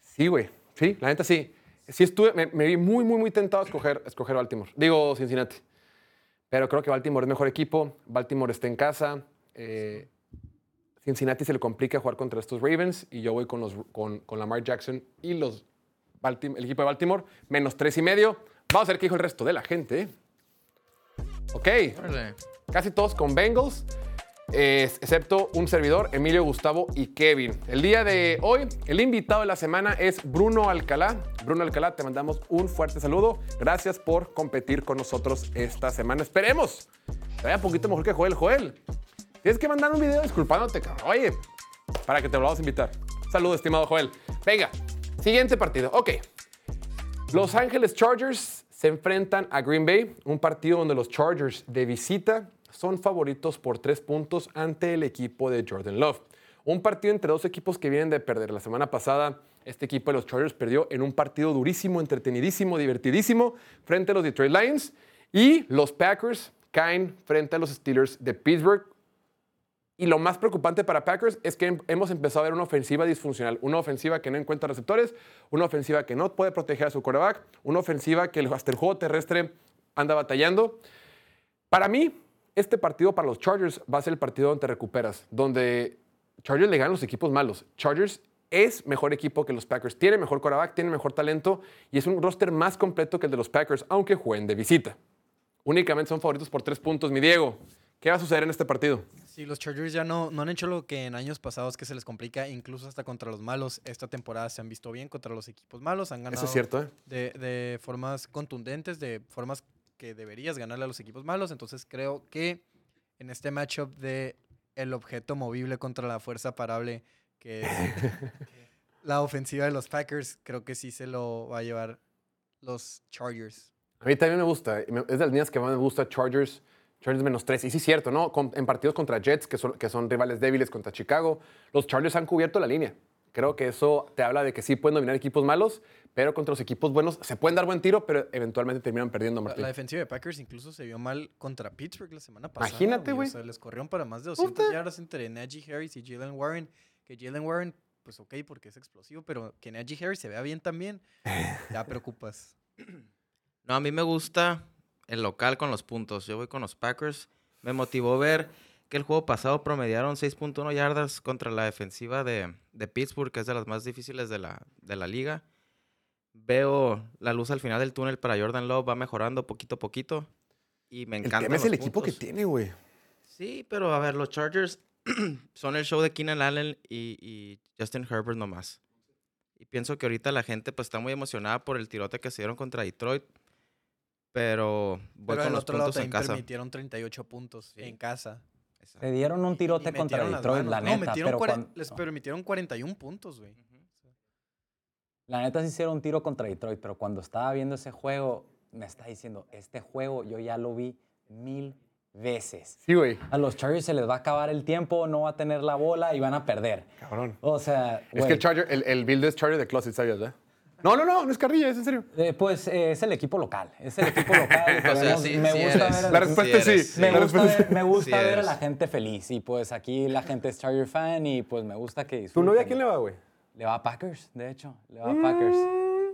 Sí, güey. Sí, la neta sí. Sí estuve, me, me vi muy, muy, muy tentado a escoger, a escoger Baltimore. Digo, Cincinnati. Pero creo que Baltimore es mejor equipo. Baltimore está en casa. Eh, Cincinnati se le complica jugar contra estos Ravens. Y yo voy con, los, con, con Lamar Jackson y los Baltim- el equipo de Baltimore. Menos tres y medio. Vamos a ver qué dijo el resto de la gente. ¿eh? Ok. Casi todos con Bengals, excepto un servidor, Emilio, Gustavo y Kevin. El día de hoy, el invitado de la semana es Bruno Alcalá. Bruno Alcalá, te mandamos un fuerte saludo. Gracias por competir con nosotros esta semana. Esperemos que vaya un poquito mejor que Joel. Joel, tienes que mandar un video disculpándote, cabrón. Oye, para que te volvamos a invitar. Saludos, estimado Joel. Venga, siguiente partido. Ok. Los Ángeles Chargers se enfrentan a Green Bay, un partido donde los Chargers de visita son favoritos por tres puntos ante el equipo de Jordan Love. Un partido entre dos equipos que vienen de perder. La semana pasada, este equipo de los Chargers perdió en un partido durísimo, entretenidísimo, divertidísimo frente a los Detroit Lions. Y los Packers caen frente a los Steelers de Pittsburgh. Y lo más preocupante para Packers es que hem- hemos empezado a ver una ofensiva disfuncional, una ofensiva que no encuentra receptores, una ofensiva que no puede proteger a su quarterback, una ofensiva que hasta el juego terrestre anda batallando. Para mí, este partido para los Chargers va a ser el partido donde te recuperas, donde Chargers le ganan los equipos malos. Chargers es mejor equipo que los Packers, tiene mejor quarterback, tiene mejor talento y es un roster más completo que el de los Packers, aunque jueguen de visita. Únicamente son favoritos por tres puntos. Mi Diego, ¿qué va a suceder en este partido? Sí, los Chargers ya no, no han hecho lo que en años pasados que se les complica, incluso hasta contra los malos. Esta temporada se han visto bien contra los equipos malos, han ganado Eso es cierto, ¿eh? de, de formas contundentes, de formas que deberías ganarle a los equipos malos. Entonces creo que en este matchup de el objeto movible contra la fuerza parable, que es *laughs* la ofensiva de los Packers, creo que sí se lo va a llevar los Chargers. A mí también me gusta. Es de las mías que más me gusta Chargers. Chargers menos tres. Y sí es cierto, ¿no? Con- en partidos contra Jets, que son, que son rivales débiles contra Chicago, los Chargers han cubierto la línea. Creo que eso te habla de que sí pueden dominar equipos malos, pero contra los equipos buenos se pueden dar buen tiro, pero eventualmente terminan perdiendo, Martín. la defensiva de Packers incluso se vio mal contra Pittsburgh la semana pasada. Imagínate, güey. O sea, les corrieron para más de 200 yardas entre Najee Harris y Jalen Warren. Que Jalen Warren, pues ok, porque es explosivo, pero que Najee Harris se vea bien también, *laughs* ya preocupas. No, a mí me gusta el local con los puntos. Yo voy con los Packers. Me motivó ver que el juego pasado promediaron 6.1 yardas contra la defensiva de, de Pittsburgh, que es de las más difíciles de la, de la liga. Veo la luz al final del túnel para Jordan Love, va mejorando poquito a poquito. Y me el encanta. tema es el equipo que tiene, güey. Sí, pero a ver, los Chargers *clears throat* son el show de Keenan Allen y, y Justin Herbert nomás. Y pienso que ahorita la gente pues está muy emocionada por el tirote que se dieron contra Detroit. Pero voy Pero con los otro lado puntos en también casa. permitieron 38 puntos en casa. Exacto. Se dieron un tirote Y contra Detroit, la No, neta. metieron pero les no. permitieron 41 puntos, güey. La neta sí hicieron un tiro contra Detroit, pero cuando estaba viendo ese juego, me está diciendo, este juego yo ya lo vi mil veces. Sí, güey. A los Chargers se les va a acabar el tiempo, no va a tener la bola y van a perder. Cabrón. O sea, Es que el Charger, el, el build es Charger de Closet, ¿sabías, verdad? No, no, no, no es carrilla, es en serio. eh, pues eh, es el equipo local, es el equipo local. *laughs* O sea, podemos- sí- me sí gusta eres. ver a La la- respuesta es sí. eres, me La gusta, ver, me gusta Sí ver a la gente feliz y pues aquí la gente es Charger fan y pues me gusta que ¿Tu novia a disfruten. quién le va, güey? Le va a Packers, de hecho, le va a Packers.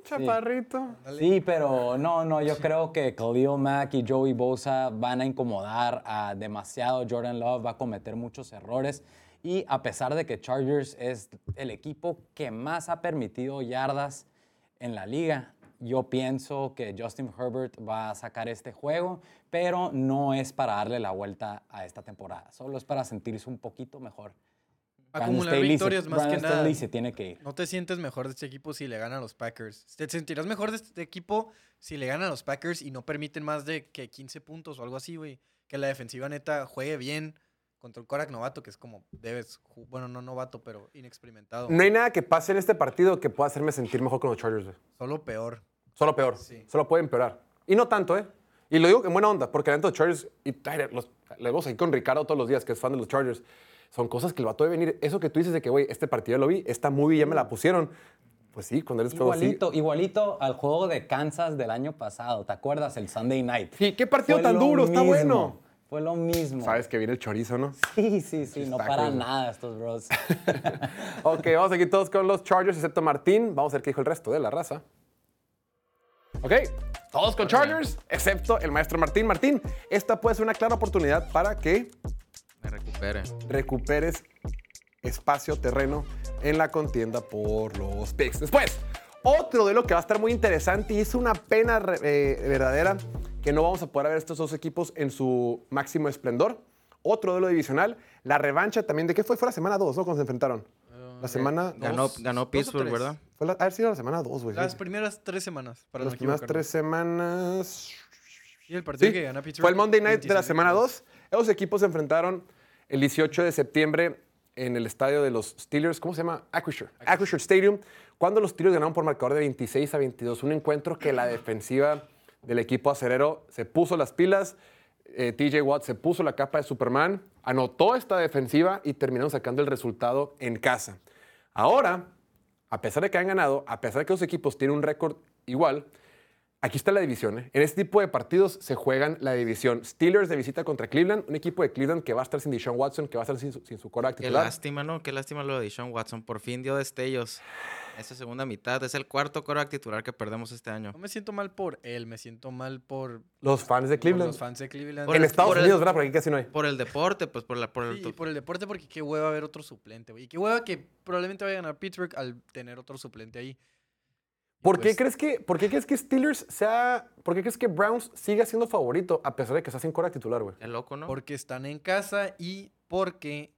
chaparrito. Sí, pero no, no, yo creo que Khalil Mack y Joey Bosa van a incomodar a demasiado. Jordan Love va a cometer muchos errores. Y a pesar de que Chargers es el equipo que más ha permitido yardas en la liga, yo pienso que Justin Herbert va a sacar este juego, pero no es para darle la vuelta a esta temporada. Solo es para sentirse un poquito mejor. Acumular victorias más que nada. Se tiene que ir. No te sientes mejor de este equipo si le ganan a los Packers. Te sentirás mejor de este equipo si le ganan a los Packers y no permiten más de que 15 puntos o algo así, güey. Que la defensiva neta juegue bien contra el Korak novato, que es como debes, bueno, no novato, pero inexperimentado. No hay nada que pase en este partido que pueda hacerme sentir mejor con los Chargers. güey. Solo peor. Solo peor. Sí. Solo puede empeorar. Y no tanto, ¿eh? Y lo digo en buena onda, porque los Chargers, y Tyler, los, le vemos ahí con Ricardo todos los días, que es fan de los Chargers, son cosas que el vato debe venir. Eso que tú dices de que, güey, este partido lo vi, esta movie ya me la pusieron. Pues sí, cuando eres feo así. Igualito, igualito al juego de Kansas del año pasado. ¿Te acuerdas? El Sunday Night. Sí, qué partido Fue tan duro, está mismo, bueno. Fue lo mismo. Sabes que viene el chorizo, ¿no? Sí, sí, sí, no para nada estos bros. *laughs* ok, vamos aquí todos con los Chargers, excepto Martín. Vamos a ver qué dijo el resto de la raza. Ok, todos con Chargers, excepto el maestro Martín. Martín, esta puede ser una clara oportunidad para que Me recupere. recuperes espacio, terreno en la contienda por los picks. Después, otro de lo que va a estar muy interesante y es una pena eh, verdadera que no vamos a poder ver estos dos equipos en su máximo esplendor. Otro duelo divisional, la revancha también de qué fue, fue la semana 2, ¿no? Cuando se enfrentaron. La semana Ganó, Dos- ganó dos o Pittsburgh. ¿verdad? Fue la, a ver si era la semana 2, güey. Las sí. primeras tres semanas, para Las no primeras tres semanas. Y el partido Sí, que gana Pittsburgh. fue el Monday Night de la 26-22. semana 2. Esos equipos se enfrentaron el 18 de septiembre en el estadio de los Steelers. ¿Cómo se llama? Acrisure. Stadium. Cuando los Steelers ganaron por marcador de 26 a 22. Un encuentro que la defensiva del equipo acerero se puso las pilas. Eh, TJ Watt se puso la capa de Superman, anotó esta defensiva y terminaron sacando el resultado en casa. Ahora, a pesar de que han ganado, a pesar de que los equipos tienen un récord igual, aquí está la división. ¿eh? En este tipo de partidos se juegan la división. Steelers de visita contra Cleveland, un equipo de Cleveland que va a estar sin Deshaun Watson, que va a estar sin su, sin su Qué lástima, ¿no? Qué lástima lo de Sean Watson. Por fin dio destellos. Esa segunda mitad es el cuarto quarterback titular que perdemos este año. No me siento mal por él, me siento mal por Los fans de por Cleveland. los fans de Cleveland. Por en el- Estados por el- Unidos, ¿verdad? Porque aquí casi no hay. Por el deporte, pues por la por el Sí, por el deporte, porque qué hueva ver otro suplente, güey. Y qué hueva que probablemente vaya a ganar Pittsburgh al tener otro suplente ahí. ¿Por qué, pues, crees que, ¿Por qué crees que Steelers sea... ¿Por qué crees que Browns siga siendo favorito a pesar de que está sin quarterback titular, güey? Qué loco, ¿no? Porque están en casa y porque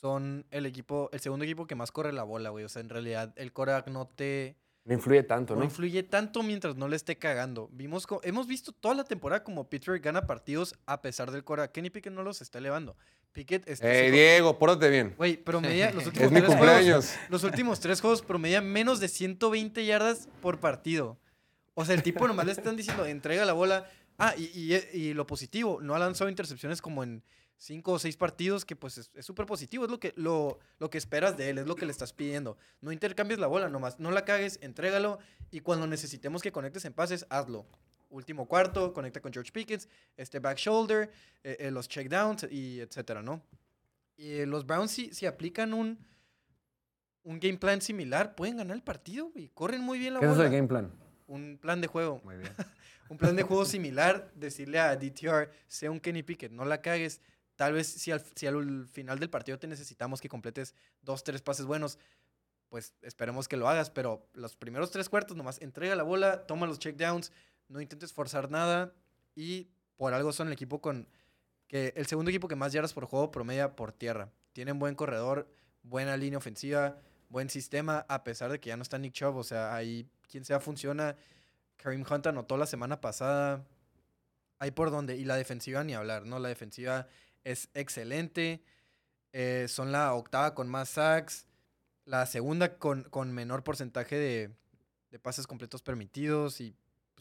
son el equipo, el segundo equipo que más corre la bola, güey. O sea, en realidad el quarterback no te No influye tanto, no ¿no? influye tanto mientras no le esté cagando. Vimos hemos visto toda la temporada como Pittsburgh gana partidos a pesar del quarterback. Kenny Pickett no los está elevando. Pickett está ¡Ey, Diego, pórtate bien! Güey, promedia los *laughs* últimos Es mi tres cumpleaños. juegos. Los últimos tres juegos promedia menos de 120 yardas por partido. O sea, el tipo nomás le están diciendo, entrega la bola. Ah, y, y- y lo positivo, no ha lanzado intercepciones como en cinco o seis partidos, que pues es es súper positivo. Es lo que, lo, lo que esperas de él, es lo que le estás pidiendo. No intercambies la bola nomás, no la cagues, entrégalo. Y cuando necesitemos que conectes en pases, hazlo. Último cuarto, conecta con George Pickens, este back shoulder, eh, eh, los checkdowns y etcétera, ¿no? Y los Browns si, si aplican un, un game plan similar, pueden ganar el partido, güey. Corren muy bien la ¿Qué es bola. el game plan? Un plan de juego. Muy bien. *laughs* Un plan de juego similar, decirle a DTR, sea un Kenny Pickett, no la cagues. Tal vez si al, si al final del partido te necesitamos que completes dos, tres pases buenos, pues esperemos que lo hagas, pero los primeros tres cuartos nomás entrega la bola, toma los checkdowns, no intentes forzar nada y por algo son el equipo con que el segundo equipo que más yardas por juego promedia por tierra. Tienen buen corredor, buena línea ofensiva, buen sistema, a pesar de que ya no está Nick Chubb, o sea, ahí quien sea funciona. Kareem Hunt anotó la semana pasada. Ahí por donde. Y la defensiva ni hablar, ¿no? La defensiva es excelente. eh, son la octava con más sacks. La segunda con, con menor porcentaje de, de pases completos permitidos. Y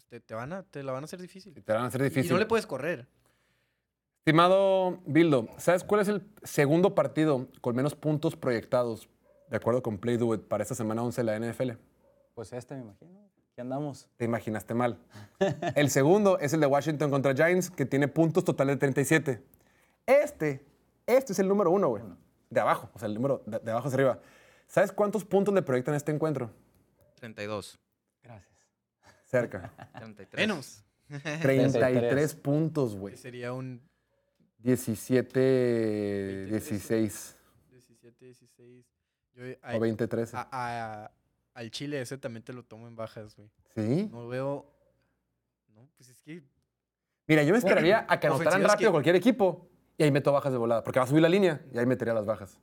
te, te van a, te la van a hacer difícil. Te van a hacer difícil. Y no le puedes correr. Estimado Bildo, ¿sabes cuál es el segundo partido con menos puntos proyectados, de acuerdo con Play Do It, para esta semana 11 de la NFL? Pues este, me imagino. Aquí andamos. Te imaginaste mal. El segundo es el de Washington contra Giants, que tiene puntos totales de 37. Este, este es el número uno, güey. De abajo, o sea, el número de, de abajo hacia arriba. ¿Sabes cuántos puntos le proyectan a este encuentro? 32. Cerca. 33. Menos. 33 puntos, güey. sería un 17, 16 17, 16. Yo a- o 20, 13. a- a- al Chile ese también te lo tomo en bajas, güey. ¿Sí? No veo. No, pues es que. Mira, yo me esperaría a que anotaran rápido que- cualquier equipo y ahí meto bajas de volada, porque va a subir la línea y ahí metería las bajas.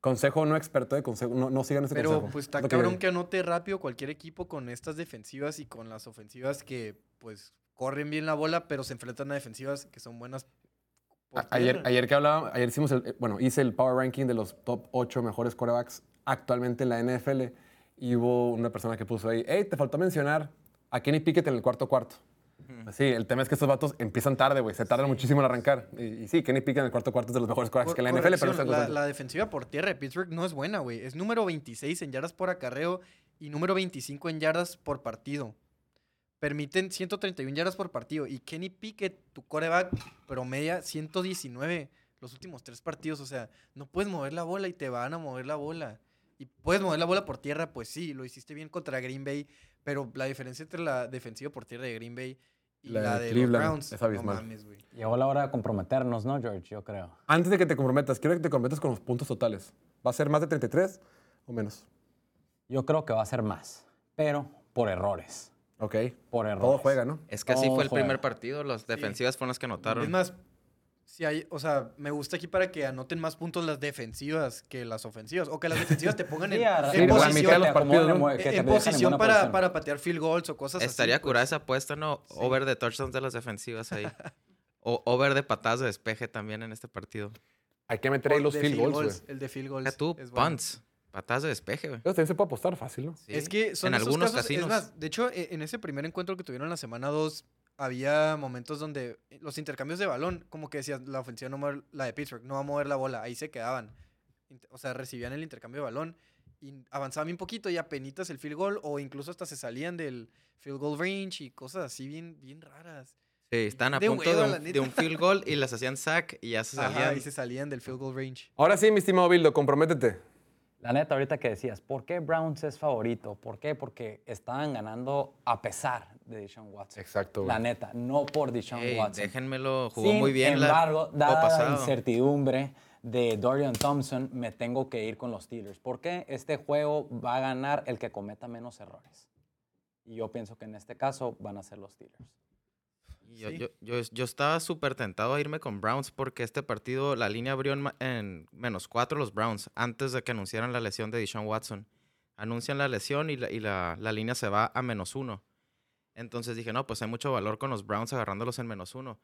Consejo no experto de consejo, no, no sigan ese Pero consejo. pues está cabrón que anote rápido cualquier equipo con estas defensivas y con las ofensivas que pues corren bien la bola, pero se enfrentan a defensivas que son buenas. Ayer, ayer que hablaba, ayer hicimos el, eh, bueno, hice el power ranking de los top 8 mejores quarterbacks actualmente en la NFL y hubo una persona que puso ahí, hey, te faltó mencionar a Kenny Pickett en el cuarto cuarto. Sí, el tema es que estos vatos empiezan tarde, güey, se tardan muchísimo en arrancar. Y, y sí, Kenny Pickett en el cuarto cuarto es de los mejores quarterbacks que la NFL, pero no la, la defensiva por tierra de Pittsburgh no es buena, güey. Es número 26 en yardas por acarreo y número 25 en yardas por partido. Permiten 131 yardas por partido. Y Kenny Pickett, tu coreback, promedia 119 los últimos tres partidos. O sea, no puedes mover la bola y te van a mover la bola. Y puedes mover la bola por tierra, pues sí, lo hiciste bien contra Green Bay. Pero la diferencia entre la defensiva por tierra de Green Bay y La la, de Cleveland los Browns, es no abismal. mames, güey. Llegó la hora de comprometernos, ¿no, George? Yo creo. Antes de que te comprometas, quiero que te comprometas con los puntos totales. ¿Va a ser más de 33 o menos? Yo creo que va a ser más, pero por errores. Ok. Por errores. Todo juega, ¿no? Es que así fue el juega. primer partido. Las defensivas fueron las que anotaron. Es más, si hay, o sea, me gusta aquí para que anoten más puntos las defensivas que las ofensivas. O que las defensivas te pongan *laughs* en, Sí, posición, para, para patear field goals o cosas así. Estaría pues. curada esa apuesta, ¿no? Over de touchdowns de las defensivas ahí. *laughs* o over de patadas de despeje también en este partido. Hay que meter ahí los field goals, güey. El de field goals. Deja tú, es bueno. punts. Patadas de despeje, güey. Eso también se puede apostar fácil, ¿no? Sí. Es que son en esos algunos casos- casinos. Es más, de hecho, e- en ese primer encuentro que tuvieron la semana 2, había momentos donde los intercambios de balón, como que decías, la ofensiva no mueve- la de Pittsburgh, no va a mover la bola, ahí se quedaban. O sea, recibían el intercambio de balón y avanzaban bien poquito y apenitas el field goal, o incluso hasta se salían del field goal range y cosas así bien, bien raras. Sí, están a de punto hueva, de, un, de un field goal y las hacían sack y ya se Ajá, salían. y se salían del field goal range. Ahora sí, mi estimado Bildo, comprométete. La neta, ahorita que decías, ¿por qué Browns es favorito? ¿Por qué? Porque estaban ganando a pesar de Deshaun Watson. Exacto. La neta, no por Deshaun Ey, Watson. déjenmelo, jugó Sin muy bien embargo, la dada la incertidumbre de Dorian Thompson, me tengo que ir con los Steelers. Porque este juego va a ganar el que cometa menos errores. Y yo pienso que en este caso van a ser los Steelers. Yo, Sí. yo, yo, yo estaba súper tentado a irme con Browns porque este partido, la línea abrió en, menos cuatro los Browns antes de que anunciaran la lesión de Deshaun Watson. Anuncian la lesión y la, y la, la línea se va a menos uno. Entonces dije, no, pues hay mucho valor con los Browns agarrándolos en menos uno.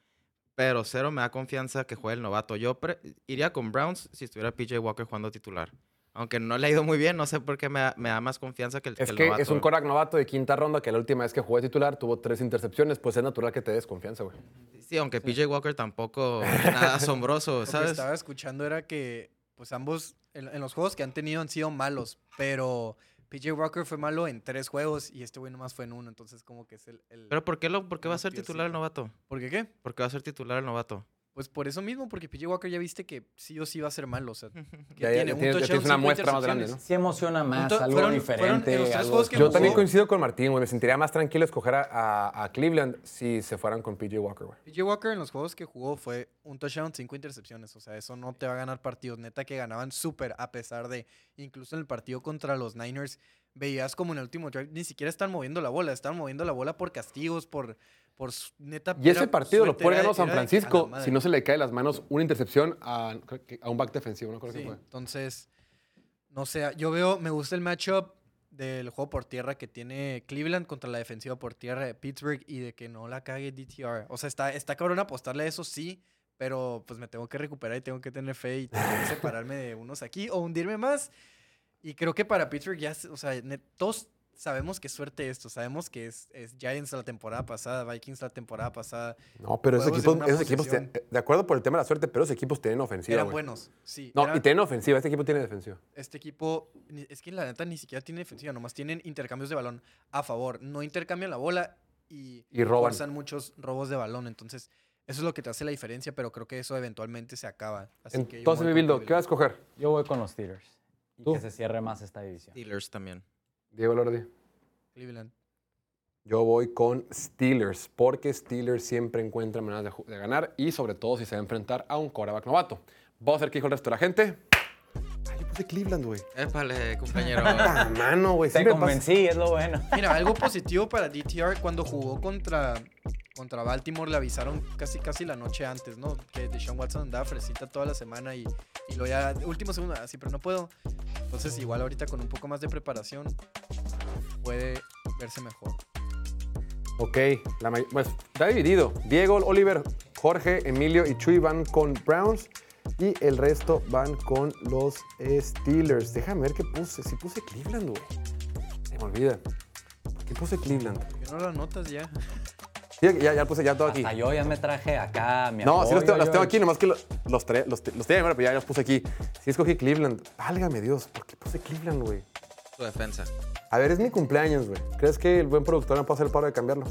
Pero cero me da confianza que juegue el novato. Yo pre- iría con Browns si estuviera PJ Walker jugando titular. Aunque no le ha ido muy bien, no sé por qué me da, me da más confianza que el, Es el que novato. es un Korak novato de quinta ronda que la última vez que jugó de titular tuvo tres intercepciones, pues es natural que te des confianza, güey. Sí, aunque PJ Walker tampoco *laughs* nada asombroso, Lo que ¿sabes? estaba escuchando era que, pues ambos, en, en los juegos que han tenido han sido malos, pero PJ Walker fue malo en tres juegos y este güey nomás fue en uno, entonces como que es el... el- Pero ¿por qué, lo, por qué va a ser titular el novato? ¿Por qué qué? ¿Por qué va a ser titular el novato? Pues por eso mismo, porque PJ Walker ya viste que sí o sí va a ser malo, o sea, *laughs* que Ya, tiene ya un tienes- ya touchdown, tienes una muestra más grande, intercepciones. Sí emociona más, to- algo fueron- diferente. fueron algo Yo jugó. también coincido con Martín, güey. Me sentiría más tranquilo escoger a, a- a Cleveland si se fueran con PJ Walker, güey. PJ Walker en los juegos que jugó fue un touchdown, cinco intercepciones. O sea, eso no te va a ganar partidos. Neta que ganaban súper a pesar de, incluso en el partido contra los Niners, veías como en el último drive, ni siquiera están moviendo la bola, están moviendo la bola por castigos, por, por su- neta. Y ese partido lo puede ganar San Francisco si no se le cae las manos una intercepción a, un back defensivo, ¿no? Creo Sí, que fue. entonces, no sé, yo veo, me gusta el matchup del juego por tierra que tiene Cleveland contra la defensiva por tierra de Pittsburgh y de que no la cague DTR. O sea, está, está cabrón apostarle a eso, sí, pero pues me tengo que recuperar y tengo que tener fe y tengo que *laughs* separarme de unos aquí o hundirme más. Y creo que para Pittsburgh ya, o sea, todos sabemos que es suerte esto, sabemos que es, es Giants la temporada pasada, Vikings la temporada pasada, No, pero esos equipos, esos equipos de acuerdo por el tema de la suerte, pero esos equipos tienen ofensiva, eran buenos, sí. No, eran- y tienen ofensiva. Este equipo tiene defensiva. este equipo, es que la neta ni siquiera tiene defensiva, nomás tienen intercambios de balón a favor. No intercambian la bola y, Y roban. forzan muchos robos de balón. Entonces, eso es lo que te hace la diferencia, pero creo que eso eventualmente se acaba. Así que yo Entonces, voy mi Bildo, ¿qué vas a escoger? Yo voy con los Steelers. Y que se cierre más esta división. Steelers también. Diego Lordi. Cleveland. Yo voy con Steelers, porque Steelers siempre encuentra maneras de, ganar y sobre todo si se va a enfrentar a un quarterback novato. ¿Vos a ver qué dijo el resto de la gente? Puse Cleveland, güey. Épale, compañero. *laughs* Ah, mano, güey. Te pasa- convencí, es lo bueno. *laughs* Mira, algo positivo para DTR cuando jugó contra, contra Baltimore le avisaron casi casi la noche antes, ¿no? Que Deshaun Watson andaba fresita toda la semana y, y lo ya último segundo, así, pero no puedo. Entonces igual ahorita con un poco más de preparación puede verse mejor. Ok, la pues está dividido. Diego, Oliver, Jorge, Emilio y Chuy van con Browns y el resto van con los Steelers. Déjame ver qué puse. Si puse Cleveland, güey. Se me olvida. ¿Por qué puse Cleveland? ¿Por qué no lo anotas ya? Sí, ya, ya puse ya todo aquí. Hasta yo ya me traje acá mi No, sí los tengo, apoyo, los tengo aquí, nomás que lo- los, los, te- los tenía, pero ya los puse aquí. Sí escogí Cleveland. Válgame Dios, ¿por qué puse Cleveland, güey? Tu defensa. A ver, es mi cumpleaños, güey. ¿Crees que el buen productor me puede hacer el paro de cambiarlo?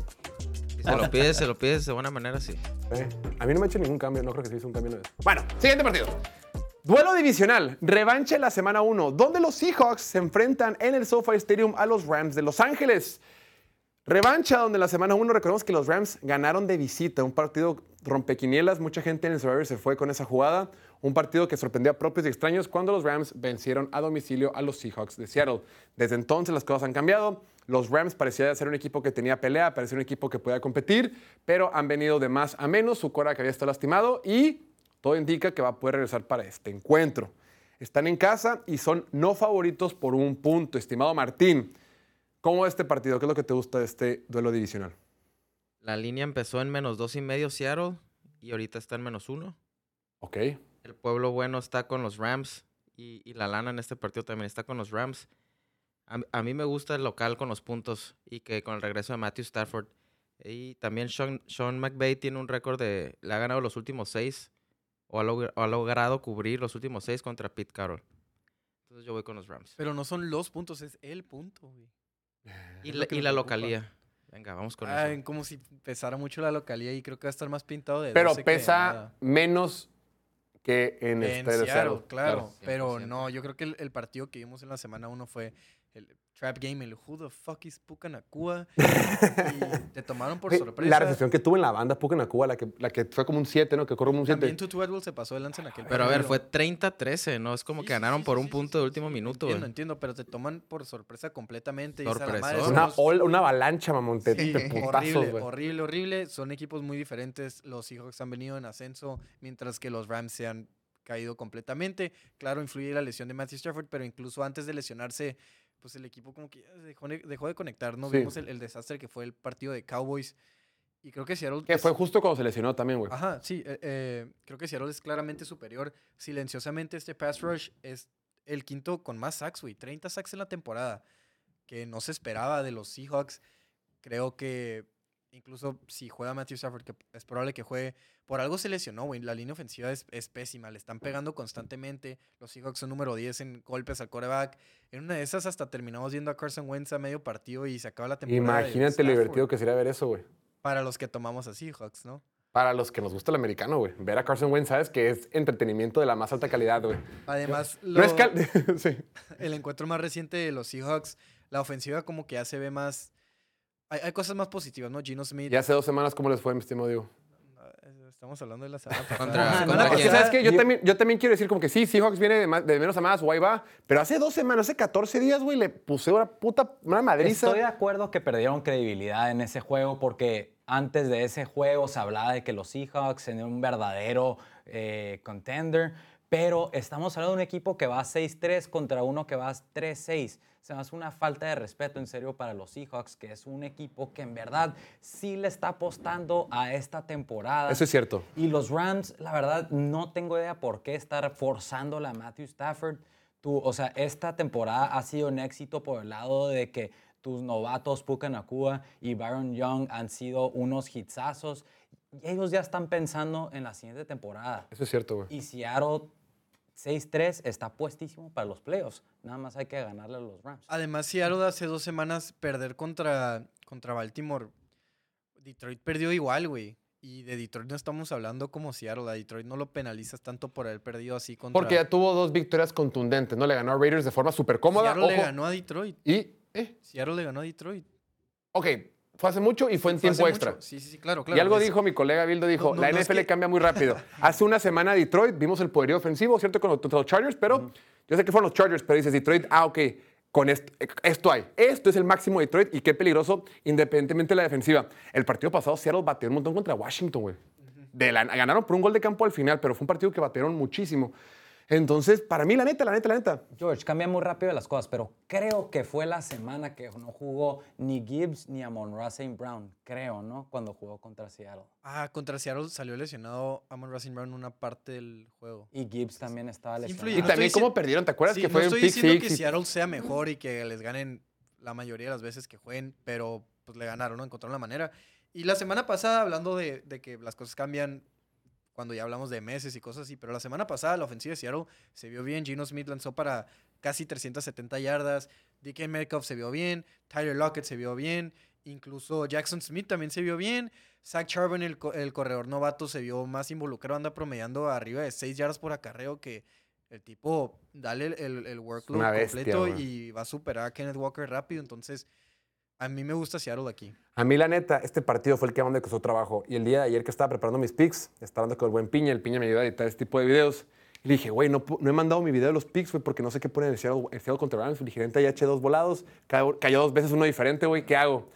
Se lo pides, se lo pides de buena manera, sí. Eh, A mí no me ha hecho ningún cambio, no creo que se hizo un cambio. una vez. Bueno, siguiente partido. Duelo divisional, revancha en la semana 1, donde los Seahawks se enfrentan en el SoFi Stadium a los Rams de Los Ángeles. Revancha donde en la semana 1 recordemos que los Rams ganaron de visita, un partido rompequinielas, mucha gente en el Survivor se fue con esa jugada, un partido que sorprendió a propios y extraños cuando los Rams vencieron a domicilio a los Seahawks de Seattle. Desde entonces las cosas han cambiado, los Rams parecía ser un equipo que tenía pelea, parecía un equipo que podía competir, pero han venido de más a menos, su cora que había estado lastimado y todo indica que va a poder regresar para este encuentro. Están en casa y son no favoritos por un punto, estimado Martín. ¿Cómo va este partido? ¿Qué es lo que te gusta de este duelo divisional? La línea empezó en menos dos y medio Seattle y ahorita está en menos uno. Ok. El pueblo bueno está con los Rams y, y la lana en este partido también está con los Rams. A, a mí me gusta el local con los puntos y que con el regreso de Matthew Stafford. Y también Sean, Sean McVay tiene un récord de... Le ha ganado los últimos seis o ha, log- o ha logrado cubrir los últimos seis contra Pete Carroll. Entonces yo voy con los Rams. Pero no son los puntos, es el punto, güey. *laughs* Y la, que y la localía. Venga, vamos con Ah, eso. como si pesara mucho la localidad y creo que va a estar más pintado de Pero 12 que de pesa nada. menos que en, En este Seattle, Seattle. claro. Pero 100%. no, yo creo que el, el partido que vimos en la semana 1 fue el Trap Game, el Who the fuck is Pucanacua. *laughs* y te tomaron por sorpresa. La recepción que tuvo en la banda Puka Cuba, la que, la que fue como un 7, ¿no? Que corrió como un 7. También Tutu Edwards se pasó de lanza en aquel Pero a ver, fue 30-13, ¿no? Es como Sí, que ganaron sí, por sí, un sí, punto sí, de último sí, minuto. Entiendo, entiendo, pero te toman por sorpresa completamente. y dices, a la Sorpresón. madre, Una, somos- una avalancha, mamón, putazos, horrible, horrible, horrible. Son equipos muy diferentes. Los Seahawks han venido en ascenso, mientras que los Rams se han caído completamente. Claro, influye la lesión de Matthew Stafford, pero incluso antes de lesionarse, pues el equipo como que dejó, de- dejó de conectar. No Sí. vimos el, el desastre que fue el partido de Cowboys. Y creo que Seattle... Que fue justo cuando se lesionó también, güey. Ajá, sí. eh, eh, creo que Seattle es claramente superior. Silenciosamente este pass rush es el quinto con más sacks, güey. 30 sacks en la temporada. Que no se esperaba de los Seahawks. Creo que incluso si juega Matthew Stafford, que es probable que juegue, por algo se lesionó, güey. La línea ofensiva es, es pésima. Le están pegando constantemente. Los Seahawks son número 10 en golpes al quarterback. En una de esas hasta terminamos viendo a Carson Wentz a medio partido y se acaba la temporada. Imagínate lo divertido que sería ver eso, güey. Para los que tomamos a Seahawks, ¿no? Para los que nos gusta el americano, güey. Ver a Carson Wentz, sabes que es entretenimiento de la más alta calidad, güey. Además, *laughs* No es lo- cal... *laughs* sí. el encuentro más reciente de los Seahawks, la ofensiva como que ya se ve más... Hay, hay cosas más positivas, ¿no? Gino Smith... Ya hace dos semanas, ¿cómo les fue, mi estimado Diego? eh, Estamos hablando de la semana pasada. Contra- ¿sabes qué? Yo también, yo también quiero decir como que sí, Seahawks viene de, más- de menos a más, ahí va. Pero hace dos semanas, hace 14 días, güey, le puse una puta, una madriza. Estoy de acuerdo que perdieron credibilidad en ese juego porque antes de ese juego se hablaba de que los Seahawks eran un verdadero eh, contender, pero estamos hablando de un equipo que va 6-3 contra uno que va 3-6. Se me hace una falta de respeto en serio para los Seahawks, que es un equipo que en verdad sí le está apostando a esta temporada. Eso es cierto. Y los Rams, la verdad, no tengo idea por qué estar forzando a Matthew Stafford. Tú, o sea, esta temporada ha sido un éxito por el lado de que tus novatos Puka Nakua y Byron Young han sido unos hitsazos. Y ellos ya están pensando en la siguiente temporada. Eso es cierto, güey. Y Seattle 6-3 está puestísimo para los playoffs. Nada más hay que ganarle a los Rams. Además, Seattle hace dos semanas perder contra, contra Baltimore. Detroit perdió igual, güey. Y de Detroit no estamos hablando como Seattle. A Detroit no lo penalizas tanto por haber perdido así contra... Porque ya tuvo dos victorias contundentes, ¿no? Le ganó a Raiders de forma súper cómoda. Seattle le ojo, ganó a Detroit. Y, eh, Seattle le ganó a Detroit. ok, fue hace mucho y fue en Fue tiempo extra. mucho. Sí, sí, sí, claro, claro. y algo Es- dijo mi colega Bildo, dijo, No, no, la no es NFL que- cambia muy rápido. *laughs* Hace una semana Detroit vimos el poderío ofensivo, ¿cierto? Con los, Chargers, pero yo sé que fueron los Chargers, pero dices Detroit, ah, ok, con esto, esto hay. Esto es el máximo de Detroit y qué peligroso, independientemente de la defensiva. El partido pasado Seattle bateó un montón contra Washington, güey. Ganaron por un gol de campo al final, pero fue un partido que batearon muchísimo. Entonces, para mí, la neta, la neta, la neta, George, cambia muy rápido las cosas, pero creo que fue la semana que no jugó ni Gibbs ni Amon St. Brown, creo, ¿no? Cuando jugó contra Seattle. Ah, contra Seattle salió lesionado Amon Racing Brown en una parte del juego. Y Gibbs también estaba lesionado. influye. Y no también cómo perdieron, ¿te acuerdas Sí, que fue no un estoy pick diciendo que y- Seattle sea mejor y que les ganen la mayoría de las veces que jueguen, pero pues le ganaron, ¿no? Encontraron la manera. Y la semana pasada, hablando de, de que las cosas cambian cuando ya hablamos de meses y cosas así, pero la semana pasada la ofensiva de Seattle se vio bien. Gino Smith lanzó para casi 370 yardas. DK Metcalf se vio bien. Tyler Lockett se vio bien. Incluso Jackson Smith también se vio bien. Zach Charbon, el, co- el corredor novato, se vio más involucrado. Anda promediando arriba de 6 yardas por acarreo que el tipo, dale el, el, workload bestia, completo y va a superar a Kenneth Walker rápido. Entonces, a mí me gusta Seattle aquí. A mí, la neta, este partido fue el que más me costó trabajo. Y el día de ayer que estaba preparando mis picks, estaba hablando con el buen Piña, el Piña me ayuda a editar este tipo de videos. Y le dije, güey, no, no he mandado mi video de los picks, güey, porque no sé qué poner en el Seattle, el Seattle contra Rams. Le dije, ya eché dos volados, cayó, cayó dos veces uno diferente, güey, ¿qué hago?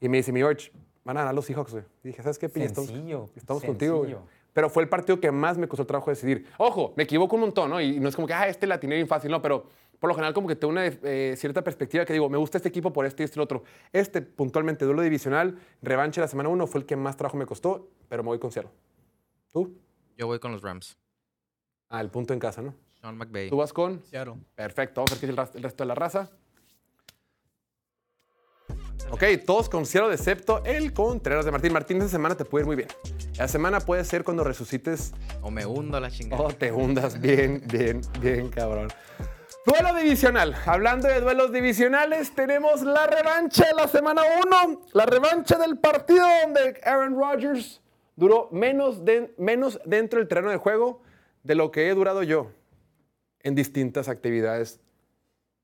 Y me dice, mi George, van a ganar los Seahawks, güey. Y dije, ¿sabes qué, Piña? Estamos, Sencillo, estamos contigo, güey. Pero fue el partido que más me costó trabajo decidir. Ojo, me equivoco un montón, ¿no? Y no es como que, ah, este la tiene bien fácil, no, pero por lo general como que tengo una eh, cierta perspectiva que digo, me gusta este equipo por este y este y el otro. Este, puntualmente, duelo divisional, revancha de la semana 1, fue el que más trabajo me costó, pero me voy con Seattle. ¿Tú? Yo voy con los Rams. Ah, el punto en casa, ¿no? Sean McVay. ¿Tú vas con? Seattle. Perfecto, vamos a ver qué es el, el resto de la raza. Ok, todos con Seattle, excepto el Contreras de Martín. Martín, esta semana te puede ir muy bien. La semana puede ser cuando resucites O me hundo a la chingada. Oh, te hundas bien, bien, bien, cabrón. Duelo divisional. Hablando de duelos divisionales, tenemos la revancha de la semana 1. La revancha del partido donde Aaron Rodgers duró menos, de- menos dentro del terreno de juego de lo que he durado yo en distintas actividades